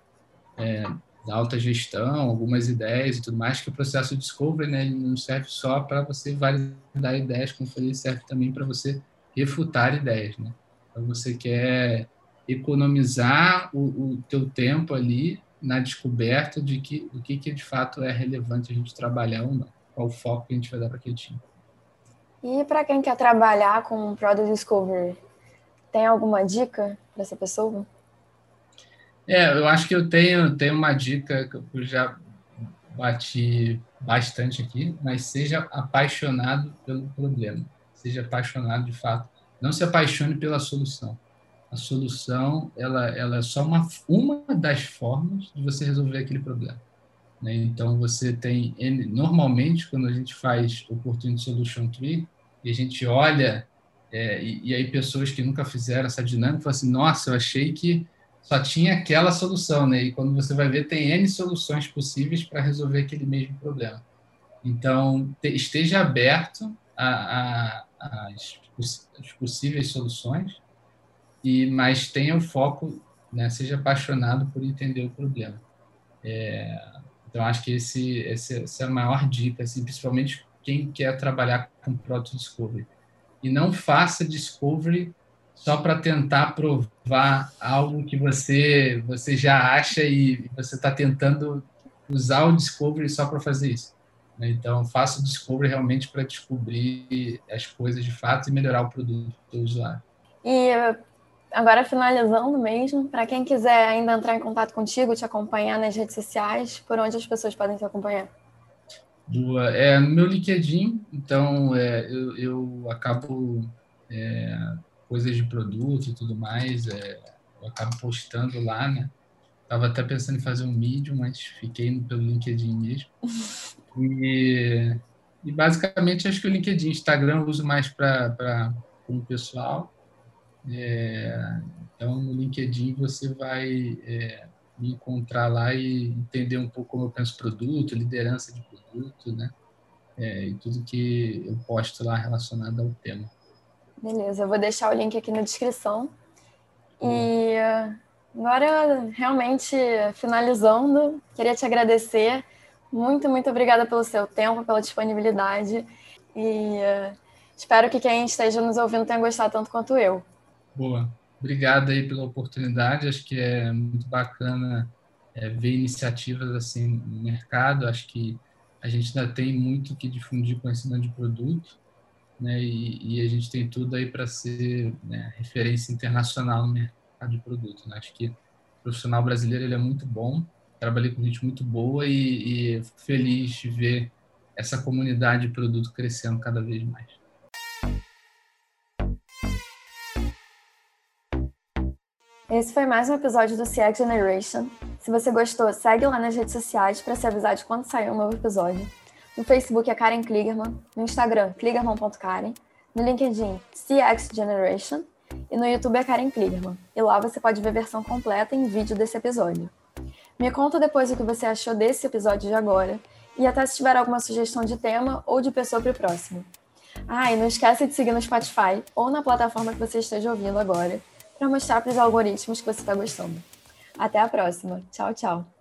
é, da alta gestão, algumas ideias e tudo mais, que o processo de discovery né, não serve só para você validar ideias, como eu falei, serve também para você refutar ideias. Né? Então, você quer economizar o, o teu tempo ali na descoberta de que, do que, que de fato é relevante a gente trabalhar ou não, qual o foco que a gente vai dar para aquele time. E para quem quer trabalhar com Product Discovery, tem alguma dica para essa pessoa? É, eu acho que eu tenho, tenho uma dica que eu já bati bastante aqui, mas seja apaixonado pelo problema. Seja apaixonado de fato. Não se apaixone pela solução. A solução ela, ela é só uma, uma das formas de você resolver aquele problema. Né? Então, você tem... Normalmente, quando a gente faz Opportunity Solution Tree, e a gente olha, é, e, e, aí pessoas que nunca fizeram essa dinâmica falam assim, nossa, eu achei que só tinha aquela solução, né? E quando você vai ver, tem N soluções possíveis para resolver aquele mesmo problema. Então, te, esteja aberto às possíveis soluções, e mas tenha o foco, né? seja apaixonado por entender o problema. É, então, acho que esse, esse, essa é a maior dica, assim, principalmente quem quer trabalhar com Product Discovery. E não faça Discovery só para tentar provar algo que você, você já acha e você está tentando usar o Discovery só para fazer isso. Né? Então, faça o Discovery realmente para descobrir as coisas de fato e melhorar o produto do usuário. E agora, finalizando mesmo, para quem quiser ainda entrar em contato contigo, te acompanhar nas redes sociais, por onde as pessoas podem te acompanhar? Boa. É, no meu LinkedIn, então, é, eu, eu acabo é, coisas de produto e tudo mais, é, eu acabo postando lá, né? Tava até pensando em fazer um vídeo, mas fiquei pelo LinkedIn mesmo. E, e basicamente acho que o LinkedIn, Instagram eu uso mais para o pessoal. É, então no LinkedIn você vai é, me encontrar lá e entender um pouco como eu penso produto, liderança de produto, né? É, e tudo que eu posto lá relacionado ao tema. Beleza, eu vou deixar o link aqui na descrição. E agora, realmente, finalizando, queria te agradecer. Muito, muito obrigada pelo seu tempo, pela disponibilidade. E espero que quem esteja nos ouvindo tenha gostado tanto quanto eu. Boa. Obrigado aí pela oportunidade. Acho que é muito bacana é, ver iniciativas assim no mercado. Acho que a gente ainda tem muito que difundir conhecimento de produto, né? E, e a gente tem tudo aí para ser né, referência internacional no mercado de produto. Né? Acho que o profissional brasileiro ele é muito bom. Trabalhei com gente muito boa e, e feliz de ver essa comunidade de produto crescendo cada vez mais. Esse foi mais um episódio do CX Generation. Se você gostou, segue lá nas redes sociais para ser avisado de quando sair um novo episódio. No Facebook é Karen Kligerman, no Instagram kligerman.karen, no LinkedIn CX Generation e no YouTube é Karen Kligerman. E lá você pode ver a versão completa em vídeo desse episódio. Me conta depois o que você achou desse episódio de agora e até se tiver alguma sugestão de tema ou de pessoa para o próximo. Ah, e não esquece de seguir no Spotify ou na plataforma que você esteja ouvindo agora para mostrar para os algoritmos que você está gostando. Até a próxima. Tchau, tchau.